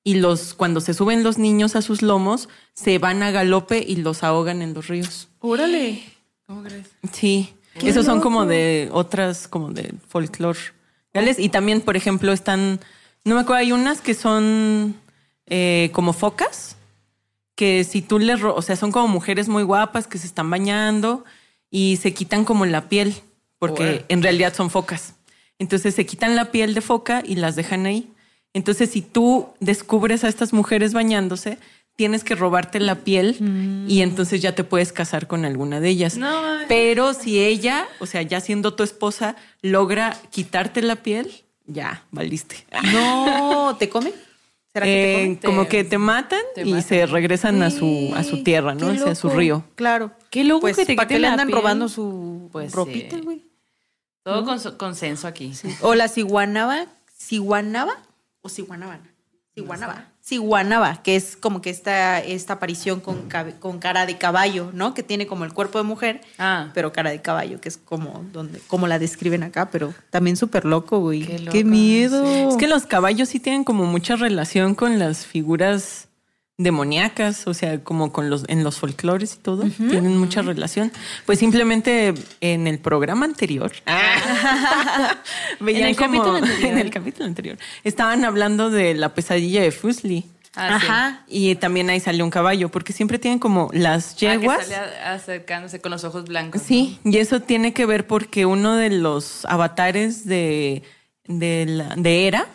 y los cuando se suben los niños a sus lomos se van a galope y los ahogan en los ríos. Órale. ¿Cómo crees? Sí, esos son como de otras como de folclore galés y también, por ejemplo, están no me acuerdo, hay unas que son eh, como focas que si tú les, o sea, son como mujeres muy guapas que se están bañando y se quitan como la piel, porque en realidad son focas. Entonces se quitan la piel de foca y las dejan ahí. Entonces, si tú descubres a estas mujeres bañándose, tienes que robarte la piel y entonces ya te puedes casar con alguna de ellas. No. Pero si ella, o sea, ya siendo tu esposa, logra quitarte la piel, ya, valiste. No, ¿te comen? ¿Será que te Eh, como que te matan te y matan. se regresan a su, a su tierra, ¿no? O sea, a su río. Claro. Qué loco pues, que te ¿Para qué le andan piel? robando su Pues ropita, güey? Todo con su- consenso aquí. O la ciguanaba, ciguanaba o ciguanabana. Ciguanaba. Ciguanaba, que es como que esta, esta aparición con, con cara de caballo, ¿no? Que tiene como el cuerpo de mujer, Ah. pero cara de caballo, que es como donde, como la describen acá, pero también súper loco, güey. Qué miedo. Es que los caballos sí tienen como mucha relación con las figuras demoníacas, o sea, como con los en los folclores y todo, tienen mucha relación. Pues simplemente en el programa anterior, [LAUGHS] veían En el como- capítulo anterior. [LAUGHS] en el capítulo anterior, estaban hablando de la pesadilla de Fusli. Ah, sí. Ajá. Y también ahí salió un caballo, porque siempre tienen como las Ah, que yeguas. sale acercándose con los ojos blancos. Sí, y eso tiene que ver porque uno de los avatares de, de, la, de Hera,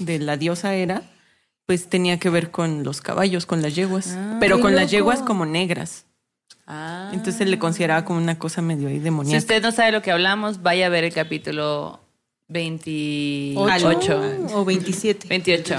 de la diosa Hera, pues tenía que ver con los caballos, con las yeguas, pero qué con las yeguas como negras. Ah. Entonces se le consideraba como una cosa medio ahí Si demoníaca. usted no sabe lo que hablamos, vaya a ver el capítulo 28. o 27. 28.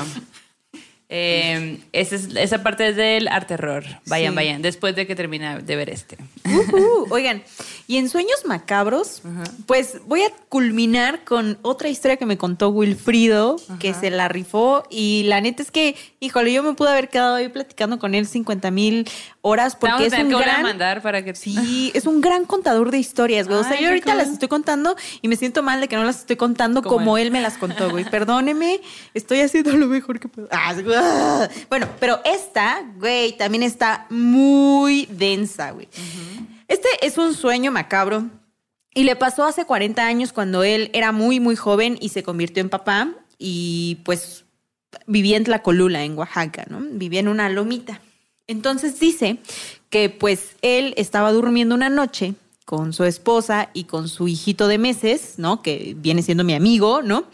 Eh, esa, es- esa parte es del arte terror. Vayan, Sí. vayan. Después de que termine de ver este. [LAUGHS] Oigan, y en Sueños Macabros, pues voy a culminar con otra historia que me contó Wilfrido, que se la rifó. Y la neta es que, híjole, yo me pude haber quedado ahí platicando con él 50 mil horas Porque porque es un que a gran... mandar para que... Sí, es un gran contador de historias, güey. O sea, yo ahorita cool. las estoy contando y me siento mal de que no las estoy contando Como como, él. él. me las contó, güey. [LAUGHS] Perdóneme, estoy haciendo lo mejor que puedo. Ah, ah. Bueno, pero esta, güey, también está muy densa, güey. Este es un sueño macabro y le pasó hace 40 años cuando él era muy, muy joven y se convirtió en papá y pues vivía en Tlacolula, en Oaxaca, ¿no? Vivía en una lomita. Entonces dice que pues él estaba durmiendo una noche con su esposa y con su hijito de meses, ¿no? Que viene siendo mi amigo, ¿no?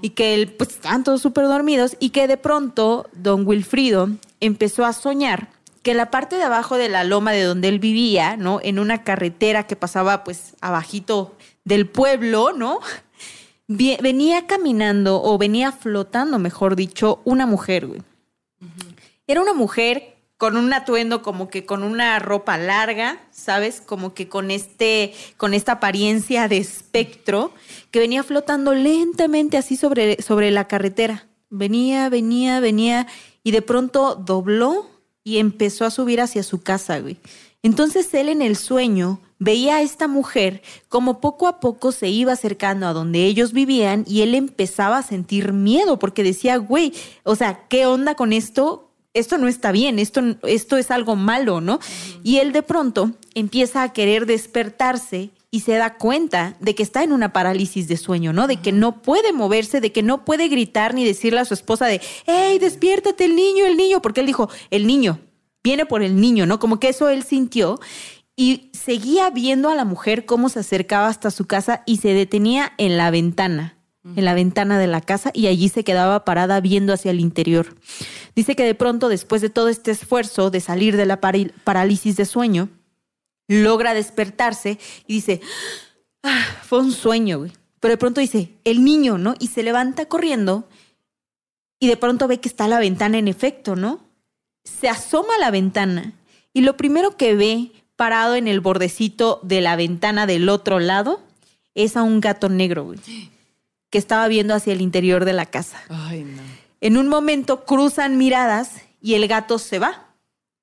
Y que él, pues estaban todos súper dormidos y que de pronto don Wilfrido empezó a soñar que la parte de abajo de la loma de donde él vivía, ¿no? En una carretera que pasaba pues abajito del pueblo, ¿no? Venía caminando o venía flotando, mejor dicho, una mujer, güey. Era una mujer con un atuendo como que con una ropa larga, ¿sabes? Como que con este con esta apariencia de espectro que venía flotando lentamente así sobre sobre la carretera. Venía, venía, venía y de pronto dobló y empezó a subir hacia su casa, güey. Entonces él en el sueño veía a esta mujer como poco a poco se iba acercando a donde ellos vivían y él empezaba a sentir miedo porque decía, güey, o sea, ¿qué onda con esto? Esto no está bien, esto, esto es algo malo, ¿no? Y él de pronto empieza a querer despertarse y se da cuenta de que está en una parálisis de sueño, ¿no? De que no puede moverse, de que no puede gritar ni decirle a su esposa de, hey, despiértate el niño, el niño, porque él dijo, el niño, viene por el niño, ¿no? Como que eso él sintió y seguía viendo a la mujer cómo se acercaba hasta su casa y se detenía en la ventana, en la ventana de la casa y allí se quedaba parada viendo hacia el interior. Dice que de pronto, después de todo este esfuerzo de salir de la parálisis de sueño, logra despertarse y dice, "Ah, fue un sueño, güey. Pero de pronto dice, el niño, ¿no? Y se levanta corriendo y de pronto ve que está la ventana en efecto, ¿no? Se asoma a la ventana y lo primero que ve parado en el bordecito de la ventana del otro lado es a un gato negro, güey, que estaba viendo hacia el interior de la casa. Ay, no. En un momento cruzan miradas y el gato se va,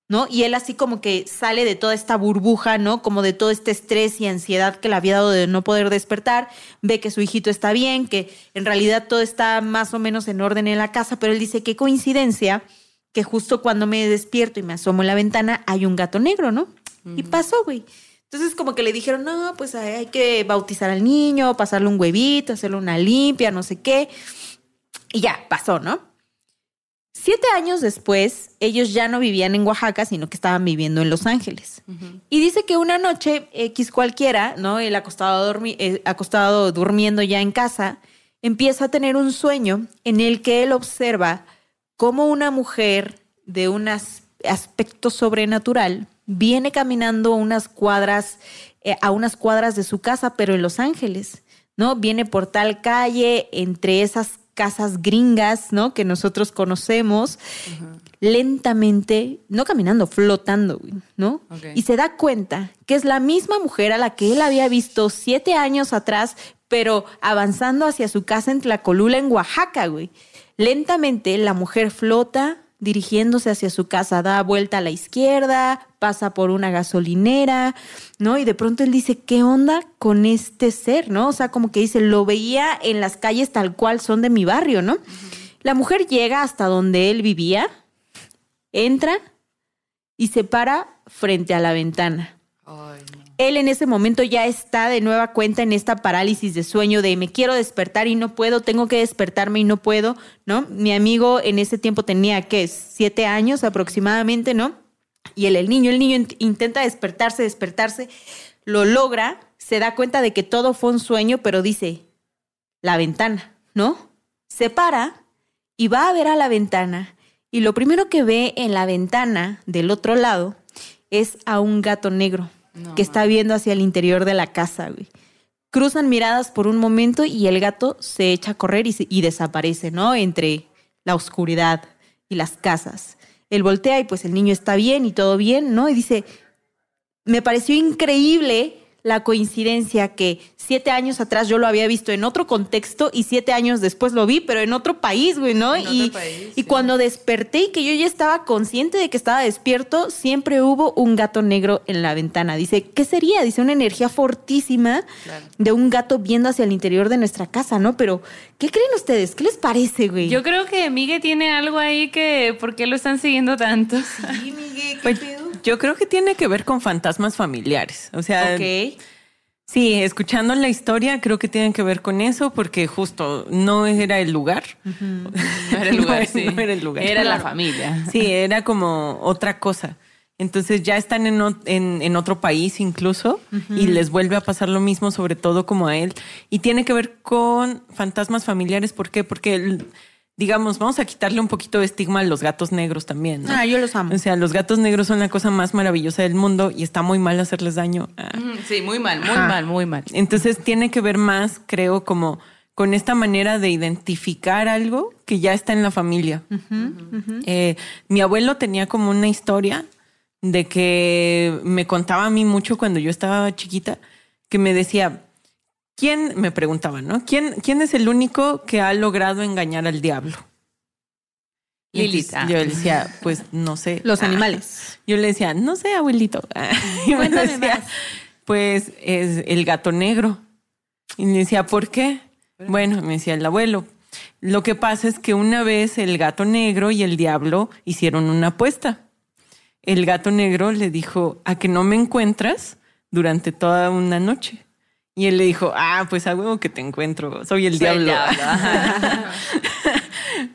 ¿no? Y él así como que sale de toda esta burbuja, ¿no? Como de todo este estrés y ansiedad que le había dado de no poder despertar, ve que su hijito está bien, que en realidad todo está más o menos en orden en la casa, pero él dice, qué coincidencia que justo cuando me despierto y me asomo en la ventana hay un gato negro, ¿no? Y pasó, güey. Entonces como que le dijeron, no, pues hay hay que bautizar al niño, pasarle un huevito, hacerle una limpia, no sé qué. Y ya, pasó, ¿no? Siete años después, ellos ya no vivían en Oaxaca, sino que estaban viviendo en Los Ángeles. Y dice que una noche, X cualquiera, ¿no? Él acostado, dormi- eh, acostado durmiendo ya en casa, empieza a tener un sueño en el que él observa cómo una mujer de un as- aspecto sobrenatural viene caminando unas cuadras, eh, a unas cuadras de su casa, pero en Los Ángeles, ¿no? Viene por tal calle, entre esas casas gringas, ¿no? Que nosotros conocemos, lentamente, no caminando, flotando, ¿no? Y se da cuenta que es la misma mujer a la que él había visto siete años atrás, pero avanzando hacia su casa en Tlacolula, en Oaxaca, güey. Lentamente la mujer flota dirigiéndose hacia su casa, da vuelta a la izquierda, pasa por una gasolinera, ¿no? Y de pronto él dice, ¿qué onda con este ser, no? O sea, como que dice, lo veía en las calles tal cual son de mi barrio, ¿no? La mujer llega hasta donde él vivía, entra y se para frente a la ventana. Él en ese momento ya está de nueva cuenta en esta parálisis de sueño de me quiero despertar y no puedo, tengo que despertarme y no puedo, ¿no? Mi amigo en ese tiempo tenía, ¿qué? Siete años aproximadamente, ¿no? Y él, el niño, el niño int- intenta despertarse, despertarse, lo logra, se da cuenta de que todo fue un sueño, pero dice, la ventana, ¿no? Se para y va a ver a la ventana y lo primero que ve en la ventana del otro lado es a un gato negro que está viendo hacia el interior de la casa, güey. Cruzan miradas por un momento y el gato se echa a correr y, se- y desaparece, ¿no? Entre la oscuridad y las casas. Él voltea y pues el niño está bien y todo bien, ¿no? Y dice, me pareció increíble la coincidencia que siete años atrás yo lo había visto en otro contexto y siete años después lo vi, pero en otro país, güey, ¿no? En otro y, país, y sí. cuando desperté y que yo ya estaba consciente de que estaba despierto, siempre hubo un gato negro en la ventana. Dice, ¿qué sería? Dice, una energía fortísima Claro. de un gato viendo hacia el interior de nuestra casa, ¿no? Pero, ¿qué creen ustedes? ¿Qué les parece, güey? Yo creo que Miguel tiene algo ahí que, ¿por qué lo están siguiendo tanto? Sí, Miguel, [LAUGHS] ¿qué Pues, pedo? Yo creo que tiene que ver con fantasmas familiares. O sea, Ok. sí, escuchando la historia, creo que tiene que ver con eso, porque justo no era el lugar. [LAUGHS] No era el lugar, No, sí. no era el lugar. Era la familia. Sí, era como otra cosa. Entonces ya están en, o- en- en otro país incluso y les vuelve a pasar lo mismo, sobre todo como a él. Y tiene que ver con fantasmas familiares. ¿Por qué? Porque, el- digamos, vamos a quitarle un poquito de estigma a los gatos negros también. ¿no? Ah, yo los amo. O sea, los gatos negros son la cosa más maravillosa del mundo y está muy mal hacerles daño. Sí, muy mal, muy Ajá. mal, muy mal. entonces tiene que ver más, creo, como con esta manera de identificar algo que ya está en la familia. Eh, mi abuelo tenía como una historia de que me contaba a mí mucho cuando yo estaba chiquita, que me decía, ¿quién, me preguntaba, ¿no? ¿Quién, quién es el único que ha logrado engañar al diablo? Lilith, ah. Yo le decía, pues no sé. [LAUGHS] Los Ah. animales. [LAUGHS] Yo le decía, no sé, abuelito. [LAUGHS] Y me Cuéntame decía, más. pues es el gato negro. Y me decía, ¿por qué? Bueno, me decía el abuelo. Lo que pasa es que una vez el gato negro y el diablo hicieron una apuesta. El gato negro le dijo, a que no me encuentras durante toda una noche. Y él le dijo, ah, pues a huevo que te encuentro, soy el Soy diablo. [LAUGHS]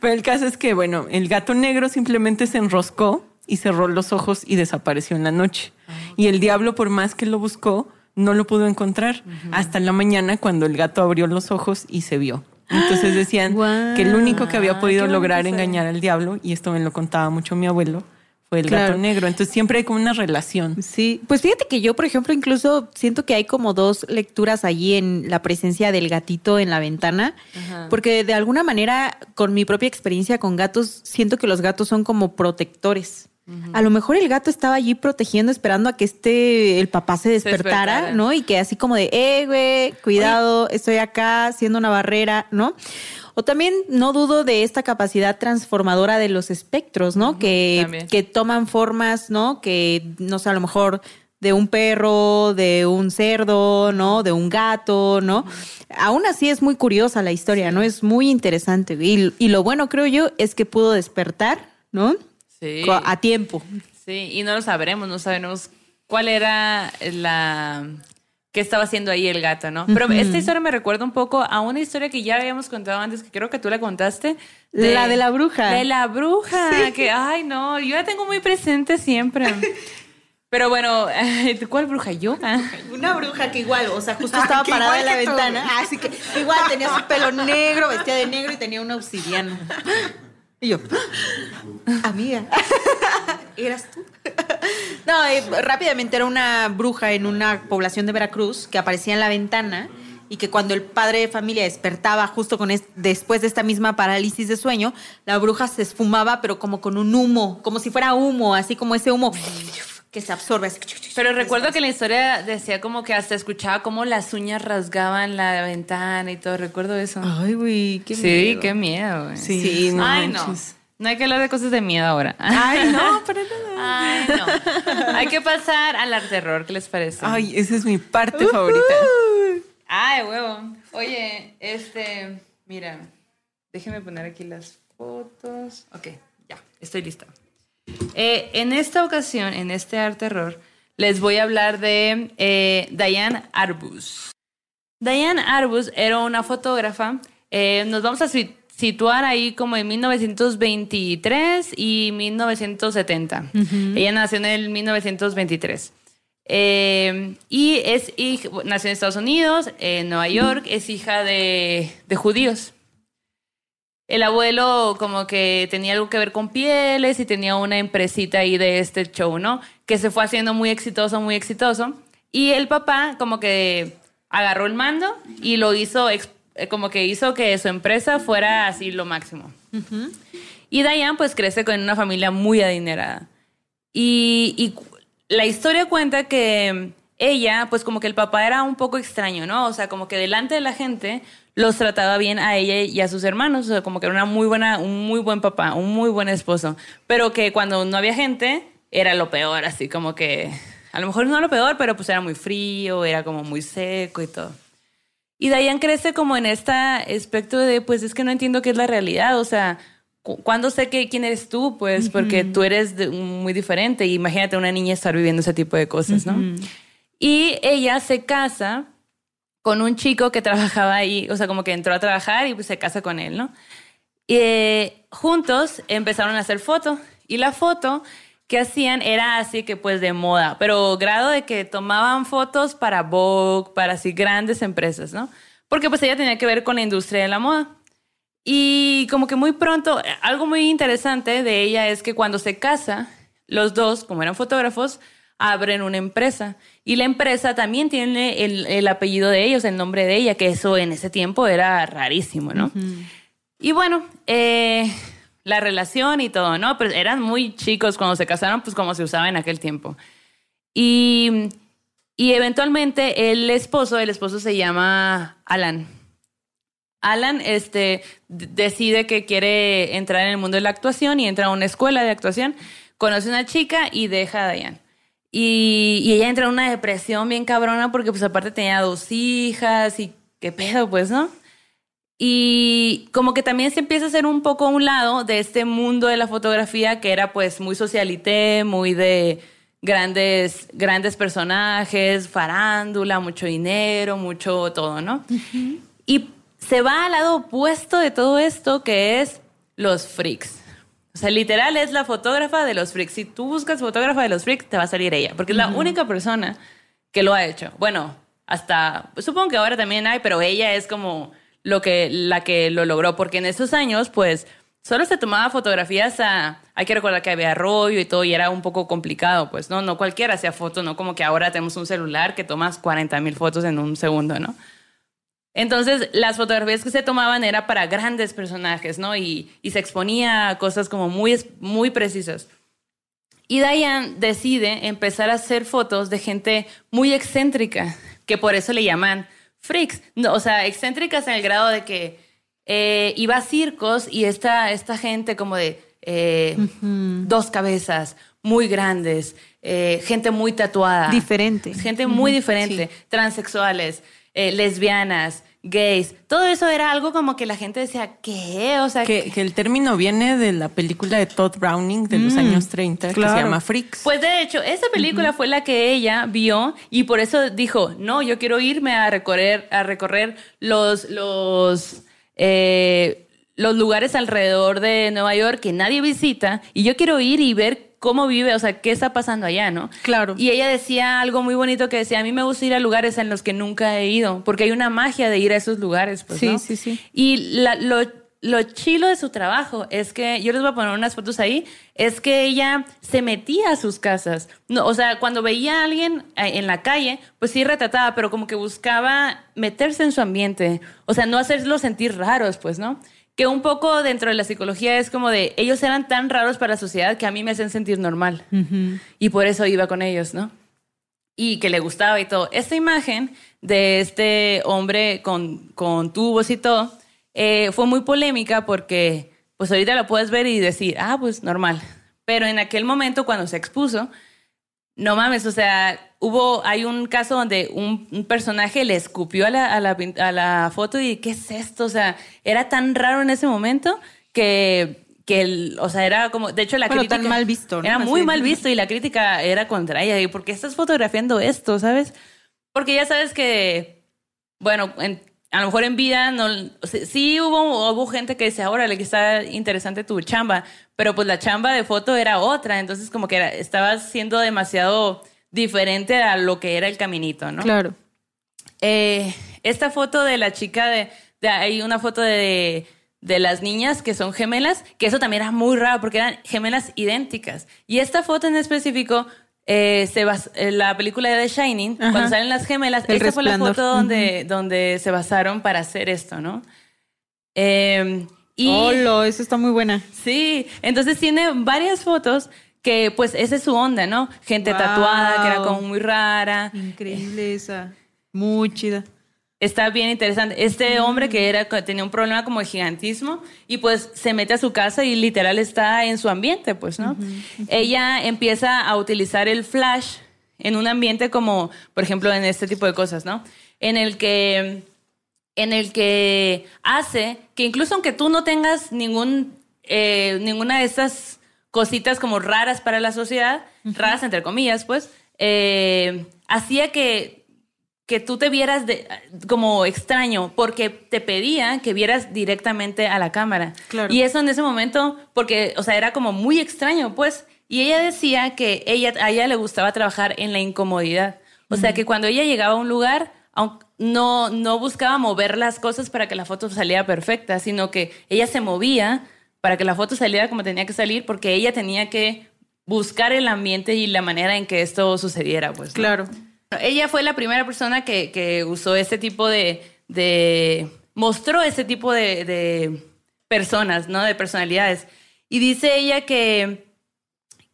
Pero el caso es que, bueno, el gato negro simplemente se enroscó y cerró los ojos y desapareció en la noche. Y el diablo, por más que lo buscó, no lo pudo encontrar hasta la mañana cuando el gato abrió los ojos y se vio. Entonces [GASPS] decían que el único que había podido lograr engañar al diablo, y esto me lo contaba mucho mi abuelo, fue el Claro. gato negro. Entonces siempre hay como una relación. Sí, pues fíjate que yo, por ejemplo, incluso siento que hay como dos lecturas allí en la presencia del gatito en la ventana, porque de alguna manera, con mi propia experiencia con gatos, siento que los gatos son como protectores. A lo mejor el gato estaba allí protegiendo, esperando a que este, el papá se despertara, despertara. ¿no? Y que así como de, eh, güey, cuidado, estoy acá, siendo una barrera, ¿no? O también no dudo de esta capacidad transformadora de los espectros, ¿no? que, que toman formas, ¿no? Que, no sé, a lo mejor de un perro, de un cerdo, ¿no? De un gato, ¿no? Aún así es muy curiosa la historia, ¿no? Es muy interesante. Y, y lo bueno, creo yo, es que pudo despertar, ¿no? Sí. A tiempo. Sí, y no lo sabremos, no sabemos cuál era la qué estaba haciendo ahí el gato, ¿no? Pero esta historia me recuerda un poco a una historia que ya habíamos contado antes, que creo que tú la contaste. La de la bruja. De la bruja, que ay no, yo la tengo muy presente siempre. Pero bueno, [LAUGHS] ¿cuál bruja yo? Ah. Una bruja que igual, o sea, justo Ay, estaba parada en la ventana. Así que igual tenía su pelo negro, vestía de negro y tenía una obsidiana. Y yo, amiga, [LAUGHS] ¿eras tú? No, rápidamente era una bruja en una población de Veracruz que aparecía en la ventana y que cuando el padre de familia despertaba justo con es- después de esta misma parálisis de sueño, la bruja se esfumaba pero como con un humo, como si fuera humo, así como ese humo que se absorbe. así. Pero recuerdo que la historia decía como que hasta escuchaba como las uñas rasgaban la ventana y todo. Recuerdo eso. Ay, güey, qué sí, miedo. qué miedo. güey. Sí, no Ay, no. No hay que hablar de cosas de miedo ahora. Ay, no, [LAUGHS] nada. Ay, no. Hay que pasar al arte terror, ¿qué les parece? Ay, esa es mi parte favorita. Ay, huevo. Oye, este, mira, déjenme poner aquí las fotos. Ok, ya, estoy lista. Eh, en esta ocasión, en este arte terror, les voy a hablar de eh, Diane Arbus. Diane Arbus era una fotógrafa. eh, nos vamos a si- situar ahí como en 1923 y 1970. Ella nació en el 1923. Eh, y es hij- nació en Estados Unidos, en Nueva York, es hija de, de judíos. El abuelo como que tenía algo que ver con pieles y tenía una empresita ahí de este show, ¿no? Que se fue haciendo muy exitoso, muy exitoso. Y el papá como que agarró el mando y lo hizo, eh, como que hizo que su empresa fuera así lo máximo. Y Diane pues crece con una familia muy adinerada. Y, y la historia cuenta que ella, pues como que el papá era un poco extraño, ¿no? O sea, como que delante de la gente los trataba bien a ella y a sus hermanos, o sea, como que era una muy buena, un muy buen papá, un muy buen esposo, pero que cuando no había gente era lo peor, así como que, a lo mejor no lo peor, pero pues era muy frío, era como muy seco y todo. Y Diane crece como en este aspecto de, pues es que no entiendo qué es la realidad, o sea, cu- ¿cuándo sé que, quién eres tú? Pues porque tú eres de- muy diferente. Imagínate una niña estar viviendo ese tipo de cosas, ¿no? Y ella se casa con un chico que [LAUGHS] trabajaba ahí, o sea, como que entró a trabajar y pues se casa con él, ¿no? Y eh, juntos empezaron a hacer fotos y la foto que hacían era así que pues de moda, pero grado de que tomaban fotos para Vogue, para así grandes empresas, ¿no? Porque pues ella tenía que ver con la industria de la moda. Y como que muy pronto, algo muy interesante de ella es que cuando se casa, los dos, como eran fotógrafos, abren una empresa. Y la empresa también tiene el, el apellido de ellos, el nombre de ella, que eso en ese tiempo era rarísimo, ¿no? Y bueno, eh, la relación y todo, ¿no? Pero eran muy chicos cuando se casaron, pues como se usaba en aquel tiempo. Y, y eventualmente el esposo, el esposo se llama Alan. Alan este, decide que quiere entrar en el mundo de la actuación y entra a una escuela de actuación. Conoce a una chica y deja a Diane. Y, y ella entra en una depresión bien cabrona porque pues aparte tenía dos hijas y qué pedo pues, ¿no? Y como que también se empieza a hacer un poco a un lado de este mundo de la fotografía que era pues muy socialité, muy de grandes, grandes personajes, farándula, mucho dinero, mucho todo, ¿no? Y se va al lado opuesto de todo esto que es los freaks. O sea, literal es la fotógrafa de los freaks. Si tú buscas fotógrafa de los freaks, te va a salir ella, porque es la única persona que lo ha hecho. Bueno, hasta supongo que ahora también hay, pero ella es como lo que la que lo logró, porque en esos años, pues, solo se tomaba fotografías a. Hay que recordar que había rollo y todo, y era un poco complicado, pues, ¿no? No cualquiera hacía fotos, no como que ahora tenemos un celular que tomas 40 mil fotos en un segundo, ¿no? Entonces, las fotografías que se tomaban era para grandes personajes, ¿no? Y, y se exponía a cosas como muy, muy precisas. Y Diane decide empezar a hacer fotos de gente muy excéntrica, que por eso le llaman freaks. No, o sea, excéntricas en el grado de que eh, iba a circos y esta, esta gente como de eh, dos cabezas, muy grandes, eh, gente muy tatuada. Diferente. Gente muy diferente, transexuales, eh, lesbianas, gays. Todo eso era algo como que la gente decía, ¿qué? O sea, Que, que el término viene de la película de Todd Browning de los años 30 que se llama Freaks. Pues de hecho, esa película fue la que ella vio y por eso dijo, no, yo quiero irme a recorrer, a recorrer los, los, eh, los lugares alrededor de Nueva York que nadie visita y yo quiero ir y ver cómo vive, o sea, qué está pasando allá, ¿no? Claro. Y ella decía algo muy bonito que decía, a mí me gusta ir a lugares en los que nunca he ido, porque hay una magia de ir a esos lugares, pues, Sí, ¿no? sí, sí. Y la- lo, lo chilo de su trabajo es que, yo les voy a poner unas fotos ahí, es que ella se metía a sus casas. No, o sea, cuando veía a alguien eh, en la calle, pues sí retrataba, pero como que buscaba meterse en su ambiente. O sea, no hacerlo sentir raros, pues, ¿no? Que un poco dentro de la psicología es como de, ellos eran tan raros para la sociedad que a mí me hacen sentir normal. Y por eso iba con ellos, ¿no? y que le gustaba y todo. Esta imagen de este hombre con, con tubos y todo eh, fue muy polémica porque pues ahorita la puedes ver y decir, ah, pues normal. Pero en aquel momento cuando se expuso, no mames, o sea, hubo, hay un caso donde un, un personaje le escupió a la, a, la, a la foto y ¿qué es esto? O sea, era tan raro en ese momento que, que el, o sea, era como, de hecho la Bueno, crítica tan mal visto, ¿no? Era Más muy bien. mal visto y la crítica era contra ella. ¿Y por qué estás fotografiando esto, sabes? Porque ya sabes que, bueno, en- a lo mejor en vida no, o sea, sí hubo, hubo gente que decía, órale, que está interesante tu chamba, pero pues la chamba de foto era otra, entonces como que era, estabas siendo demasiado diferente a lo que era el caminito, ¿no? Claro. Eh, esta foto de la chica de, de- hay una foto de, de las niñas que son gemelas, que eso también era muy raro porque eran gemelas idénticas. Y esta foto en específico, eh, se bas- en la película de The Shining, Ajá. cuando salen las gemelas, El esta fue la foto donde, donde se basaron para hacer esto, ¿no? Eh, y Hola, eso está muy buena. Sí, entonces tiene varias fotos que pues esa es su onda, ¿no? Gente Wow. tatuada, que era como muy rara. Increíble esa. Muy chida. Está bien interesante. Este hombre que era tenía un problema como de gigantismo y pues se mete a su casa y literal está en su ambiente, pues, ¿no? Ella empieza a utilizar el flash en un ambiente como, por ejemplo, en este tipo de cosas, ¿no? En el que en el que hace que incluso aunque tú no tengas ningún eh, ninguna de estas cositas como raras para la sociedad, raras entre comillas, pues, eh, hacía que que tú te vieras de- como extraño, porque te pedía que vieras directamente a la cámara. Claro. Y eso en ese momento, porque, o sea, era como muy extraño, pues. Y ella decía que ella, a ella le gustaba trabajar en la incomodidad. O sea, que cuando ella llegaba a un lugar, no, no buscaba mover las cosas para que la foto saliera perfecta, sino que ella se movía para que la foto saliera como tenía que salir, porque ella tenía que buscar el ambiente y la manera en que esto sucediera, pues. ¿no? Claro. Ella fue la primera persona que, que usó este tipo de, de- mostró este tipo de, de personas, ¿no? De personalidades. Y dice ella que,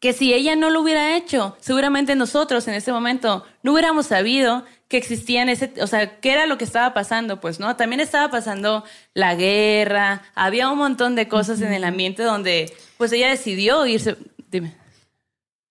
que si ella no lo hubiera hecho, seguramente nosotros en ese momento no hubiéramos sabido que existían ese, o sea, qué era lo que estaba pasando, pues, ¿no? También estaba pasando la guerra, había un montón de cosas en el ambiente donde, pues, ella decidió irse. Dime.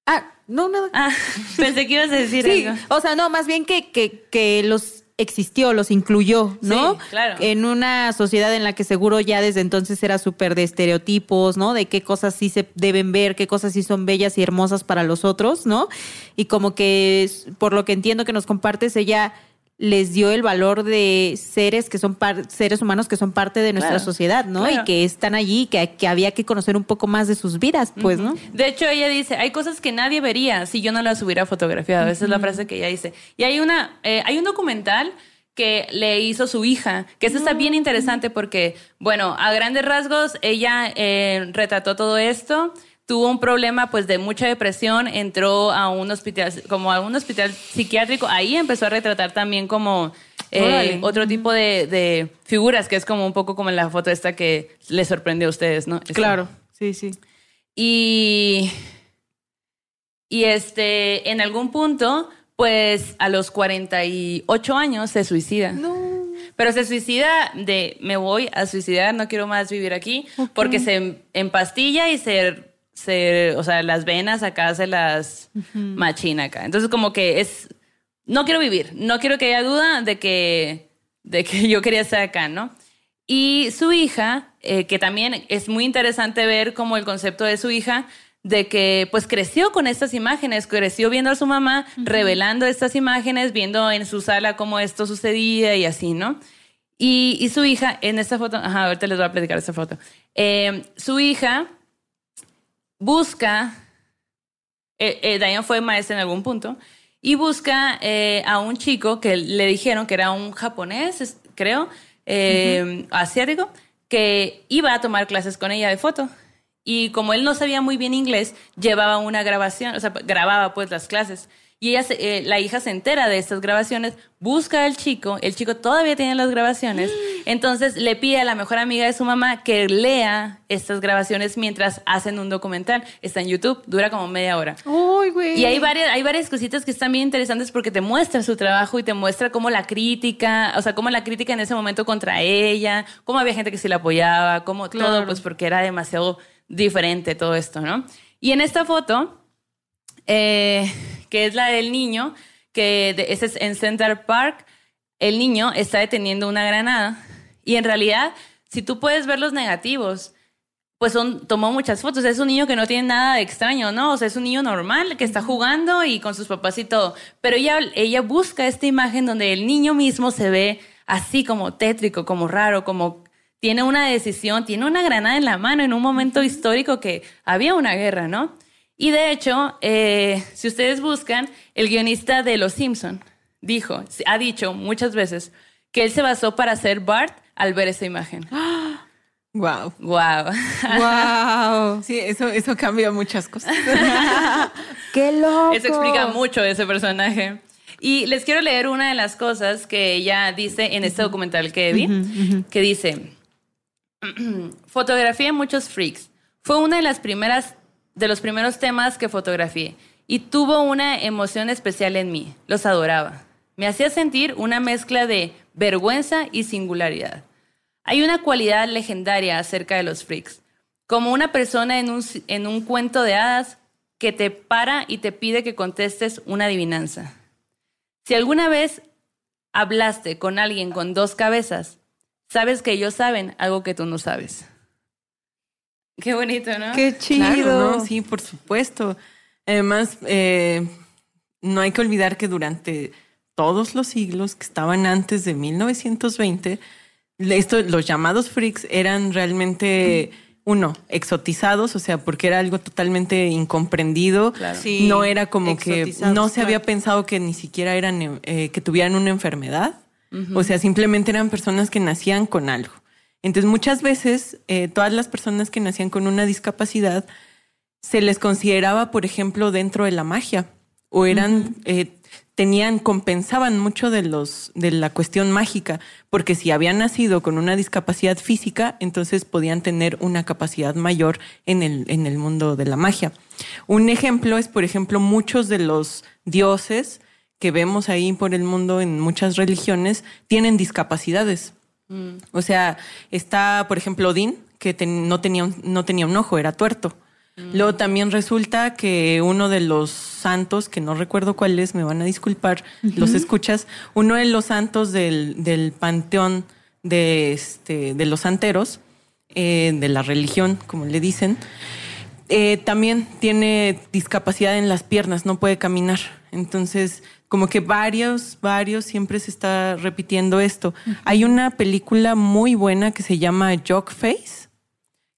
Ah, no, nada. Ah, [LAUGHS] pensé que ibas a decir Sí, algo. o sea, no, más bien que, que, que los existió, los incluyó, ¿no? Sí, claro. En una sociedad en la que seguro ya desde entonces era súper de estereotipos, ¿no? De qué cosas sí se deben ver, qué cosas sí son bellas y hermosas para los otros, ¿no? Y como que, por lo que entiendo que nos compartes, ella les dio el valor de seres que son par- seres humanos que son parte de nuestra Claro, sociedad, ¿no? claro. Y que están allí, que, que había que conocer un poco más de sus vidas, pues, ¿no? De hecho, ella dice, hay cosas que nadie vería si yo no las hubiera fotografiado. Esa es la frase que ella dice. Y hay una, eh, hay un documental que le hizo su hija, que eso está bien interesante porque, bueno, a grandes rasgos, ella eh, retrató todo esto, tuvo un problema pues de mucha depresión, entró a un hospital, como a un hospital psiquiátrico, ahí empezó a retratar también como eh, otro tipo de, de figuras, que es como un poco como en la foto esta que les sorprendió a ustedes, ¿no? Esta. Claro, sí, sí. Y, y este, en algún punto, pues a los 48 años se suicida. Pero se suicida de me voy a suicidar, no quiero más vivir aquí, porque se empastilla y se, se, o sea, las venas acá se las machina acá. Entonces como que es, no quiero vivir, no quiero que haya duda de que, de que [LAUGHS] yo quería estar acá, ¿no? Y su hija, eh, que también es muy interesante ver como el concepto de su hija, de que pues creció con estas imágenes, creció viendo a su mamá revelando estas imágenes, viendo en su sala cómo esto sucedía y así, ¿no? Y, y su hija, en esta foto, ajá, ahorita les voy a platicar esta foto, Eh, su hija busca, eh, eh, Diane fue maestra en algún punto, y busca eh, a un chico que le dijeron que era un japonés, creo, eh, asiático, que iba a tomar clases con ella de foto. Y como él no sabía muy bien inglés, llevaba una grabación, o sea, grababa pues las clases. Y ella, se- eh, la hija se entera de estas grabaciones, busca al chico, el chico todavía tiene las grabaciones, [GASPS] entonces le pide a la mejor amiga de su mamá que lea estas grabaciones mientras hacen un documental. Está en YouTube, dura como media hora. Uy, güey. Y hay varias, hay varias cositas que están bien interesantes porque te muestra su trabajo y te muestra cómo la crítica, o sea, cómo la crítica en ese momento contra ella, cómo había gente que sí la apoyaba, cómo todo, Claro. pues porque era demasiado diferente todo esto, ¿no? Y en esta foto, eh, que es la del niño, que de- ese es en Center Park, el niño está deteniendo una granada y en realidad, si tú puedes ver los negativos, pues son, tomó muchas fotos. Es un niño que no tiene nada de extraño, ¿no? O sea, es un niño normal que está jugando y con sus papás y todo. Pero ella, ella busca esta imagen donde el niño mismo se ve así como tétrico, como raro, como tiene una decisión, tiene una granada en la mano en un momento histórico que había una guerra, ¿no? Y de hecho, eh, si ustedes buscan, el guionista de Los Simpson dijo, ha dicho muchas veces que él se basó para hacer Bart al ver esa imagen. Wow. Wow. ¡Wow! Sí, eso, eso cambia muchas cosas. [LAUGHS] ¡Qué loco! Eso explica mucho ese personaje. Y les quiero leer una de las cosas que ella dice en este documental que vi, que dice, [CLEARS THROAT] fotografía muchos freaks. Fue una de las primeras, de los primeros temas que fotografié y tuvo una emoción especial en mí. Los adoraba. Me hacía sentir una mezcla de vergüenza y singularidad. Hay una cualidad legendaria acerca de los freaks, como una persona en un, en un cuento de hadas que te para y te pide que contestes una adivinanza. Si alguna vez hablaste con alguien con dos cabezas, sabes que ellos saben algo que tú no sabes. Qué bonito, ¿no? ¡Qué chido! Claro, ¿no? Sí, por supuesto. Además, eh, no hay que olvidar que durante todos los siglos que estaban antes de 1920, esto, los llamados freaks eran realmente, uno, exotizados, o sea, porque era algo totalmente incomprendido. Claro. Sí, no era como que no se había claro. pensado que ni siquiera eran, eh, que tuvieran una enfermedad. O sea, simplemente eran personas que nacían con algo. Entonces, muchas veces, eh, todas las personas que nacían con una discapacidad se les consideraba, por ejemplo, dentro de la magia o eran, eh, tenían, compensaban mucho de los, de la cuestión mágica, porque si habían nacido con una discapacidad física, entonces podían tener una capacidad mayor en el, en el mundo de la magia. Un ejemplo es, por ejemplo, muchos de los dioses que vemos ahí por el mundo en muchas religiones tienen discapacidades. O sea, está, por ejemplo, Odín, que ten- no, tenía un, no tenía un ojo, era tuerto. Luego también resulta que uno de los santos, que no recuerdo cuál es, me van a disculpar, los escuchas, uno de los santos del, del panteón de, este, de los santeros, eh, de la religión, como le dicen, eh, también tiene discapacidad en las piernas, no puede caminar. Entonces, como que varios, varios, siempre se está repitiendo esto. Hay una película muy buena que se llama Jock Face,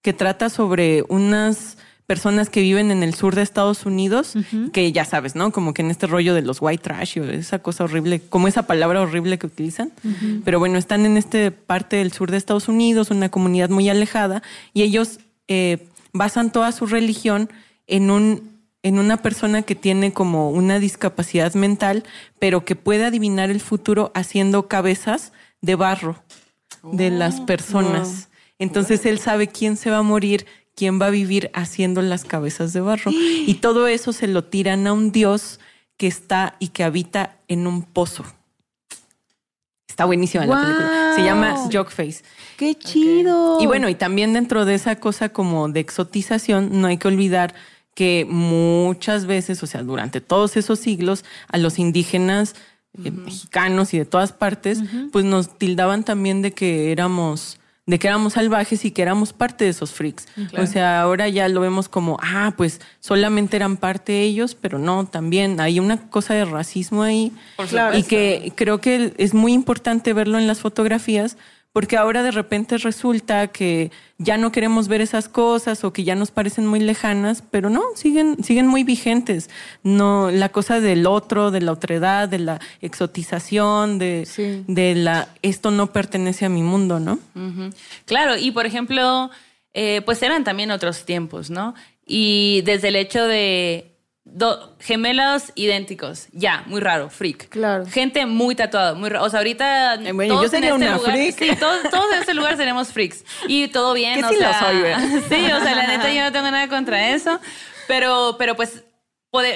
que trata sobre unas personas que viven en el sur de Estados Unidos, que ya sabes, ¿no? Como que en este rollo de los white trash, o esa cosa horrible, como esa palabra horrible que utilizan. Pero bueno, están en esta parte del sur de Estados Unidos, una comunidad muy alejada, y ellos eh, basan toda su religión en un en una persona que tiene como una discapacidad mental, pero que puede adivinar el futuro haciendo cabezas de barro de las personas. Entonces él sabe quién se va a morir, quién va a vivir haciendo las cabezas de barro. Y todo eso se lo tiran a un dios que está y que habita en un pozo. Está buenísima la película. Se llama. Jockface. ¡Qué chido! Y bueno, y también dentro de esa cosa como de exotización, no hay que olvidar que muchas veces, o sea, durante todos esos siglos, a los indígenas eh, mexicanos y de todas partes, pues nos tildaban también de que éramos de que éramos salvajes y que éramos parte de esos freaks. O sea, ahora ya lo vemos como, ah, pues solamente eran parte ellos, pero no, también hay una cosa de racismo ahí. Por y que creo que es muy importante verlo en las fotografías porque ahora de repente resulta que ya no queremos ver esas cosas o que ya nos parecen muy lejanas, pero no, siguen, siguen muy vigentes. No, la cosa del otro, de la otredad, de la exotización, de, Sí. de la esto no pertenece a mi mundo, ¿no? Claro, y por ejemplo, eh, pues eran también otros tiempos, ¿no? Y desde el hecho de do- gemelos idénticos, ya, muy raro, freak. Claro. Gente muy tatuada, muy raro. O sea, ahorita Eh, bueno, todos yo sería en este una lugar, freak. sí, todos, todos en este lugar seremos freaks. Y todo bien, Que o lo sea, soy, ¿verdad? [LAUGHS] sí, o sea, la neta yo no [LAUGHS] tengo nada contra eso, pero, pero pues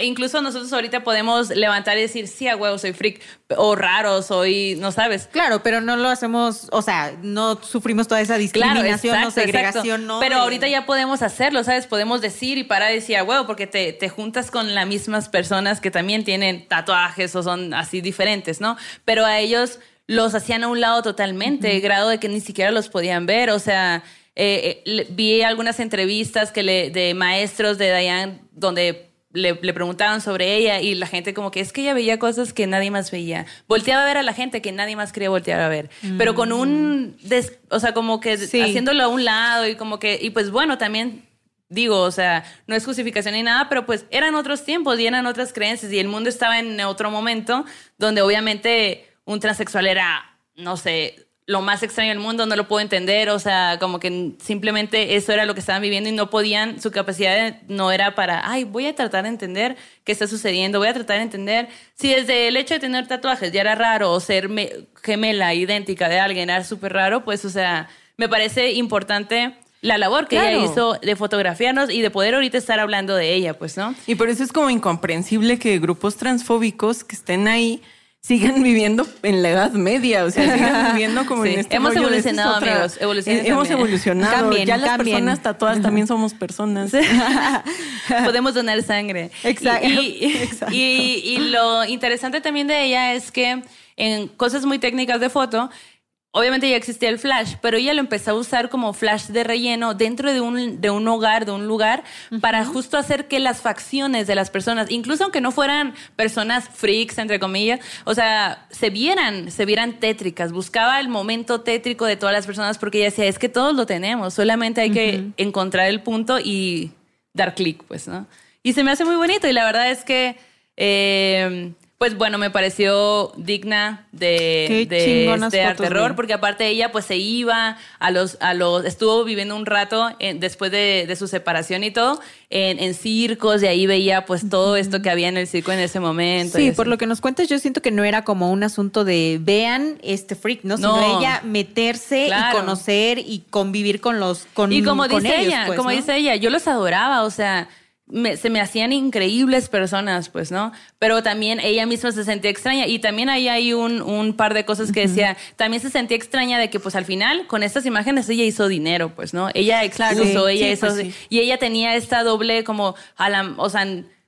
incluso nosotros ahorita podemos levantar y decir, sí, a huevo, soy freak, o raro, soy, no sabes, Claro, pero no lo hacemos, o sea, no sufrimos toda esa Claro, discriminación exacto, o segregación, exacto. ¿no? Pero ahorita ya podemos hacerlo, ¿sabes? Podemos decir y parar y decir, "Ah, huevo, porque te, te juntas con las mismas personas que también tienen tatuajes o son así diferentes, ¿no? Pero a ellos los hacían a un lado totalmente, grado de que ni siquiera los podían ver, o sea, eh, eh, vi algunas entrevistas que le, de maestros de Diane donde le, le preguntaban sobre ella y la gente como que es que ella veía cosas que nadie más veía. Volteaba a ver a la gente que nadie más quería voltear a ver. Pero con un, des- o sea, como que Sí. haciéndolo a un lado y como que, y pues bueno, también digo, o sea, no es justificación ni nada, pero pues eran otros tiempos y eran otras creencias y el mundo estaba en otro momento donde obviamente un transexual era, no sé, lo más extraño del mundo, no lo puedo entender, o sea, como que simplemente eso era lo que estaban viviendo y no podían, su capacidad no era para, ay, voy a tratar de entender qué está sucediendo, voy a tratar de entender si desde el hecho de tener tatuajes ya era raro o ser me- gemela, idéntica de alguien era súper raro, pues, o sea, me parece importante la labor que ella hizo de fotografiarnos y de poder ahorita estar hablando de ella, pues, ¿no? Y por eso es como incomprensible que grupos transfóbicos que estén ahí sigan [LAUGHS] viviendo en la Edad Media, o sea, sigan [LAUGHS] viviendo como Sí, en este hemos rollo de, "Esa es evolucionado, otra-". amigos, Eh, Hemos también. evolucionado. Cambien, ya las cambien. personas tatuadas también somos personas. [LAUGHS] Podemos donar sangre. Exacto. Y, y- Exacto. y- y lo interesante también de ella es que en cosas muy técnicas de foto, obviamente ya existía el flash, pero ella lo empezó a usar como flash de relleno dentro de un, de un hogar, de un lugar, para justo hacer que las facciones de las personas, incluso aunque no fueran personas freaks, entre comillas, o sea, se vieran, se vieran tétricas. Buscaba el momento tétrico de todas las personas porque ella decía, es que todos lo tenemos, solamente hay que encontrar el punto y dar clic, pues, ¿no? Y se me hace muy bonito y la verdad es que, eh, pues bueno, me pareció digna de, de este terror porque aparte ella pues se iba a los, a los, estuvo viviendo un rato en- después de, de su separación y todo en, en circos y ahí veía pues todo esto que había en el circo en ese momento. Sí, por lo que nos cuentas, yo siento que no era como un asunto de vean este freak, ¿no? Sino No. ella meterse Claro. y conocer y convivir con los con Y como con dice ellos, ella, pues, como ¿no? dice ella, yo los adoraba, o sea, me- se me hacían increíbles personas, pues, ¿no? Pero también ella misma se sentía extraña y también ahí hay un, un par de cosas que decía, también se sentía extraña de que pues al final con estas imágenes ella hizo dinero, pues, ¿no? Ella expuso, Sí, ella sí, hizo, pues sí. y ella tenía esta doble como, a la- o sea,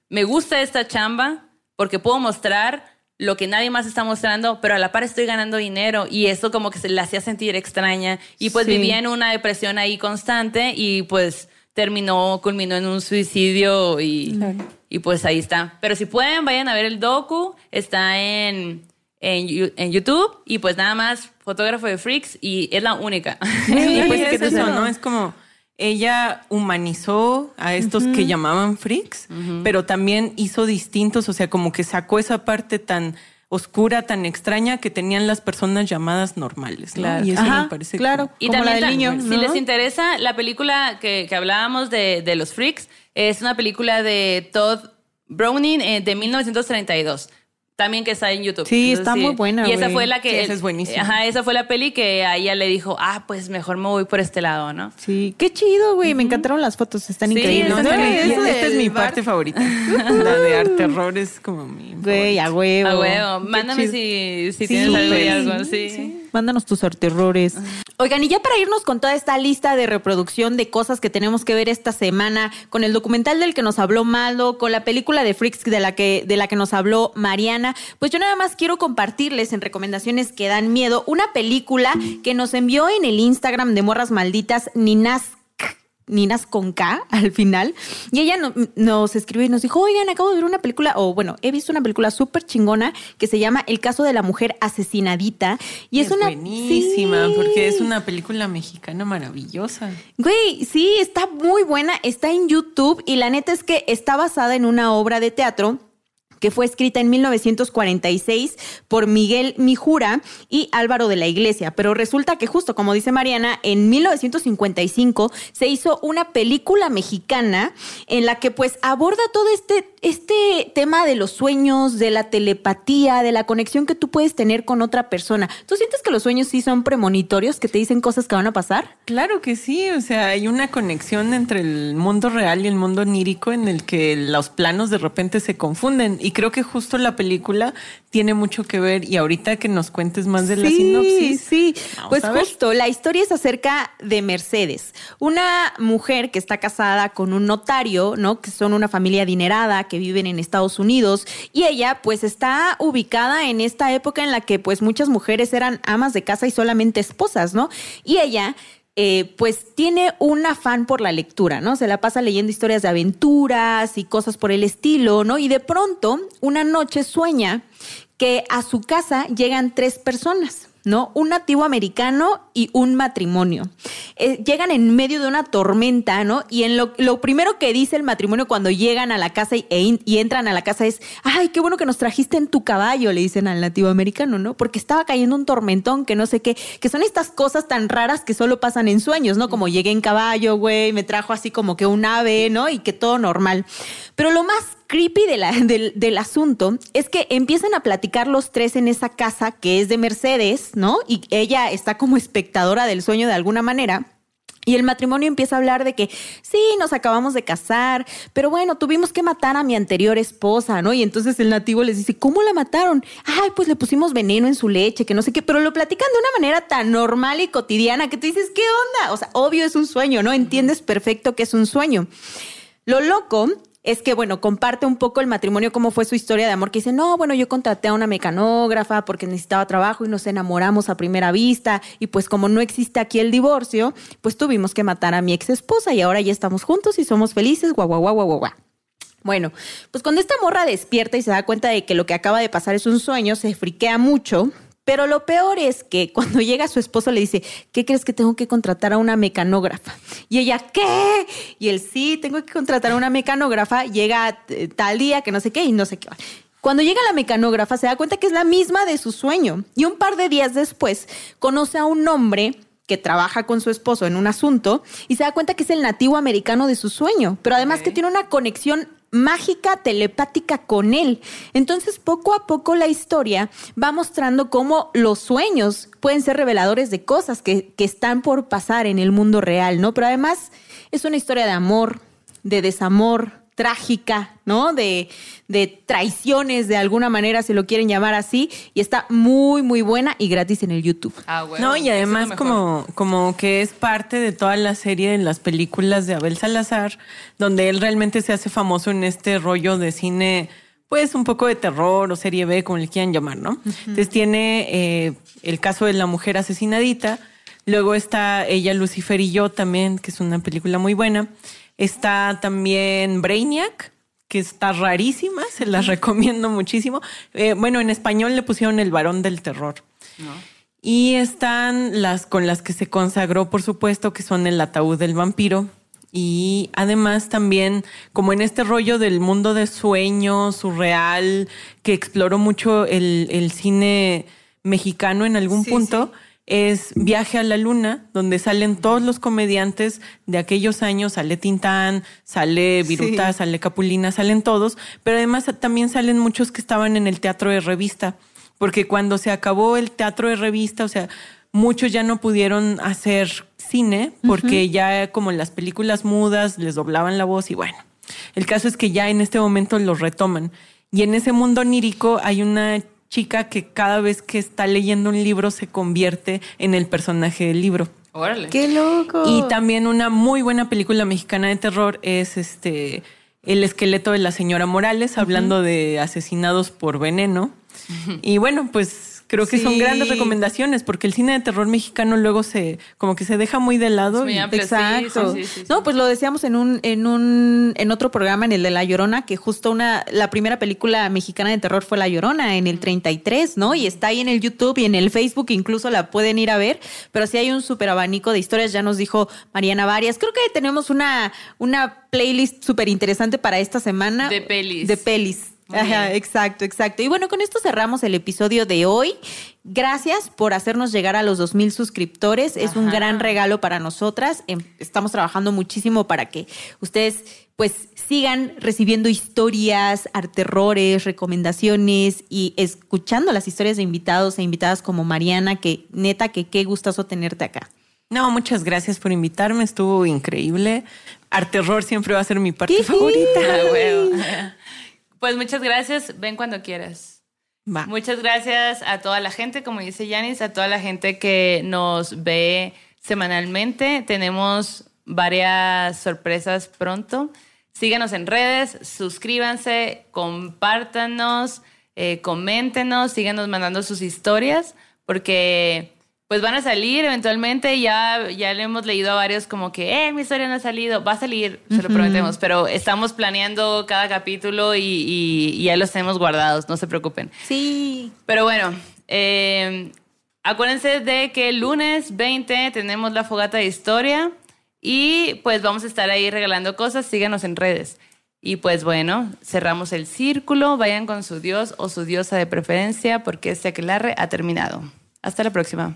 me gusta esta chamba porque puedo mostrar lo que nadie más está mostrando, pero a la par estoy ganando dinero y eso como que se la hacía sentir extraña y pues vivía en una depresión ahí constante y pues terminó, culminó en un suicidio y, y pues ahí está. Pero si pueden, vayan a ver el docu, está en, en, en YouTube y pues nada más, fotógrafo de freaks y es la única. [LAUGHS] Y pues ¿qué es eso? ¿no? Es como ella humanizó a estos que llamaban freaks, pero también hizo distintos, o sea, como que sacó esa parte tan oscura, tan extraña que tenían las personas llamadas normales. ¿no? Claro. Y eso Ajá, me parece claro. como- Y Como la también, del si les interesa, la película que, que hablábamos de, de los freaks es una película de Todd Browning eh, de 1932. También que está en YouTube. Sí, está muy buena, Y esa fue la que. Sí, esa es buenísima. Ajá, esa fue la peli que a ella le dijo, ah, pues mejor me voy por este lado, ¿no? Sí, qué chido, güey. Me encantaron las fotos, están Sí, increíbles. No, no, increíble. esta es mi bar. parte favorita. [LAUGHS] la de arte terror es como mi. Güey, a huevo. A huevo. Mándame si, si Sí, tienes algo y sí, algo. Sí. Mándanos tus arterrores. Oigan, y ya para irnos con toda esta lista de reproducción de cosas que tenemos que ver esta semana, con el documental del que nos habló Malo, con la película de Freaks de la que, de la que nos habló Mariana, pues yo nada más quiero compartirles en recomendaciones que dan miedo una película que nos envió en el Instagram de Morras Malditas, Ninas Ninas con K al final. Y ella no- nos escribió y nos dijo, oigan, acabo de ver una película, o bueno, he visto una película súper chingona que se llama El caso de la mujer asesinadita. Y es, es una... buenísima, Sí. porque es una película mexicana maravillosa. Güey, sí, está muy buena, está en YouTube y la neta es que está basada en una obra de teatro que fue escrita en 1946 por Miguel Mijura y Álvaro de la Iglesia. Pero resulta que justo como dice Mariana, en 1955 se hizo una película mexicana en la que pues aborda todo este, este tema de los sueños, de la telepatía, de la conexión que tú puedes tener con otra persona. ¿Tú sientes que los sueños sí son premonitorios, que te dicen cosas que van a pasar? Claro que sí, o sea, hay una conexión entre el mundo real y el mundo onírico en el que los planos de repente se confunden y creo que justo la película tiene mucho que ver y ahorita que nos cuentes más de la sinopsis. Sí, pues justo, la historia es acerca de Mercedes, una mujer que está casada con un notario, ¿no? Que son una familia adinerada, que viven en Estados Unidos, y ella pues está ubicada en esta época en la que pues muchas mujeres eran amas de casa y solamente esposas, ¿no? Y ella eh, pues tiene un afán por la lectura, ¿no? Se la pasa leyendo historias de aventuras y cosas por el estilo, ¿no? Y de pronto, una noche sueña que a su casa llegan tres personas. ¿No? Un nativo americano y un matrimonio. Eh, llegan en medio de una tormenta, ¿no? Y en lo, lo primero que dice el matrimonio cuando llegan a la casa y, e y entran a la casa es, ay, qué bueno que nos trajiste en tu caballo, le dicen al nativo americano, ¿no? Porque estaba cayendo un tormentón, que no sé qué, que son estas cosas tan raras que solo pasan en sueños, ¿no? Como llegué en caballo, güey, me trajo así como que un ave, ¿no? Y que todo normal. Pero lo más creepy de la- del, asunto es que empiezan a platicar los tres en esa casa que es de Mercedes, ¿no? Y ella está como espectadora del sueño de alguna manera. Y el matrimonio empieza a hablar de que sí, nos acabamos de casar, pero bueno, tuvimos que matar a mi anterior esposa, ¿no? Y entonces el nativo les dice, ¿cómo la mataron? Ay, pues le pusimos veneno en su leche, que no sé qué, pero lo platican de una manera tan normal y cotidiana que tú dices, ¿qué onda? O sea, obvio es un sueño, ¿no? Entiendes perfecto que es un sueño. Lo loco es que, bueno, comparte un poco el matrimonio, cómo fue su historia de amor, que dice, no, bueno, yo contraté a una mecanógrafa porque necesitaba trabajo y nos enamoramos a primera vista y pues como no existe aquí el divorcio, pues tuvimos que matar a mi ex esposa y ahora ya estamos juntos y somos felices, guau, guau, guau, guau, guau. Bueno, pues cuando esta morra despierta y se da cuenta de que lo que acaba de pasar es un sueño, se friquea mucho. Pero lo peor es que [LAUGHS] cuando llega su esposo le dice, ¿qué crees que tengo que contratar a una mecanógrafa? Y ella, ¿qué? Y él, sí, tengo que contratar a una mecanógrafa, llega eh, tal día que no sé qué y no sé qué. Cuando llega la mecanógrafa se da cuenta que es la misma de su sueño. Y un par de días después conoce a un hombre que trabaja con su esposo en un asunto y se da cuenta que es el nativo americano de su sueño, pero además que tiene una conexión mágica telepática con él. Entonces, poco a poco la historia va mostrando cómo los sueños pueden ser reveladores de cosas que, que están por pasar en el mundo real, ¿no? Pero además es una historia de amor, de desamor, trágica, ¿no? De, de traiciones, de alguna manera, se lo quieren llamar así, y está muy, muy buena y gratis en el YouTube. Ah, huevo. No, y además como, como que es parte de toda la serie de las películas de Abel Salazar, donde él realmente se hace famoso en este rollo de cine, pues un poco de terror o serie B, como le quieran llamar, ¿no? Entonces tiene eh, el caso de la mujer asesinadita, luego está ella, Lucifer y yo también, que es una película muy buena. Está también Brainiac, que está rarísima, [LAUGHS] se las recomiendo muchísimo. Eh, bueno, en español le pusieron El varón del terror. Y están las con las que se consagró, por supuesto, que son El ataúd del vampiro. Y además también, como en este rollo del mundo de sueños, surreal, que exploró mucho el, el cine mexicano en algún punto, es Viaje a la Luna, donde salen todos los comediantes de aquellos años, sale Tintán, sale Viruta, sale Capulina, salen todos, pero además también salen muchos que estaban en el teatro de revista, porque cuando se acabó el teatro de revista, o sea, muchos ya no pudieron hacer cine, porque ya como las películas mudas les doblaban la voz y bueno, el caso es que ya en este momento los retoman. Y en ese mundo onírico hay una chica que cada vez que está leyendo un libro se convierte en el personaje del libro. Órale. ¡Qué loco! Y también una muy buena película mexicana de terror es este El esqueleto de la señora Morales, hablando de asesinados por veneno. Y bueno, pues creo que son grandes recomendaciones porque el cine de terror mexicano luego se como que se deja muy de lado. Es muy y- amplio. Exacto. sí, sí, sí, sí. No, pues lo decíamos en un, en un, en otro programa, en el de La Llorona, que justo una, la primera película mexicana de terror fue La Llorona en el 33, ¿no? Y está ahí en el YouTube y en el Facebook, incluso la pueden ir a ver. Pero sí hay un súper abanico de historias, ya nos dijo Mariana varias. Creo que tenemos una, una playlist súper interesante para esta semana. De pelis. De pelis. Ajá, exacto, exacto. Y bueno, con esto cerramos el episodio de hoy. Gracias por hacernos llegar a los 2000 suscriptores. Es un gran regalo para nosotras. Em- Estamos trabajando muchísimo para que ustedes pues sigan recibiendo historias, arterrores, recomendaciones y escuchando las historias de invitados e invitadas como Mariana, que neta que qué gustoso tenerte acá. No, muchas gracias por invitarme, estuvo increíble. Arterror siempre va a ser mi parte favorita. Huevo. Pues muchas gracias. Ven cuando quieras. Va. Muchas gracias a toda la gente, como dice Yanis, a toda la gente que nos ve semanalmente. Tenemos varias sorpresas pronto. Síganos en redes, suscríbanse, compártanos, eh, coméntenos, síganos mandando sus historias, porque pues van a salir eventualmente. Ya, ya le hemos leído a varios como que, eh, mi historia no ha salido. Va a salir, se lo prometemos. Pero estamos planeando cada capítulo y, y ya los tenemos guardados, no se preocupen. Sí. Pero bueno, eh, acuérdense de que el lunes 20 tenemos la fogata de historia y pues vamos a estar ahí regalando cosas. Síganos en redes. Y pues bueno, cerramos el círculo. Vayan con su dios o su diosa de preferencia porque este aquelarre ha terminado. Hasta la próxima.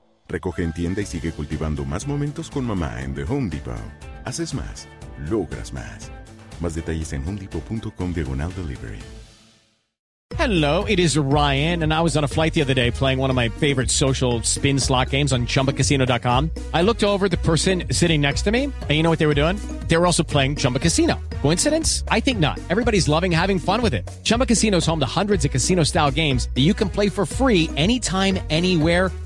Recoge en tienda y sigue cultivando más momentos con mamá en The Home Depot. Haces más, logras más. Más detalles en homedepot.com diagonal delivery. Hello, it is Ryan, and I was on a flight the other day playing one of my favorite social spin slot games on chumbacasino.com. I looked over the person sitting next to me, and you know what they were doing? They were also playing Chumba Casino. Coincidence? I think not. Everybody's loving having fun with it. Chumba Casino is home to hundreds of casino style games that you can play for free anytime, anywhere,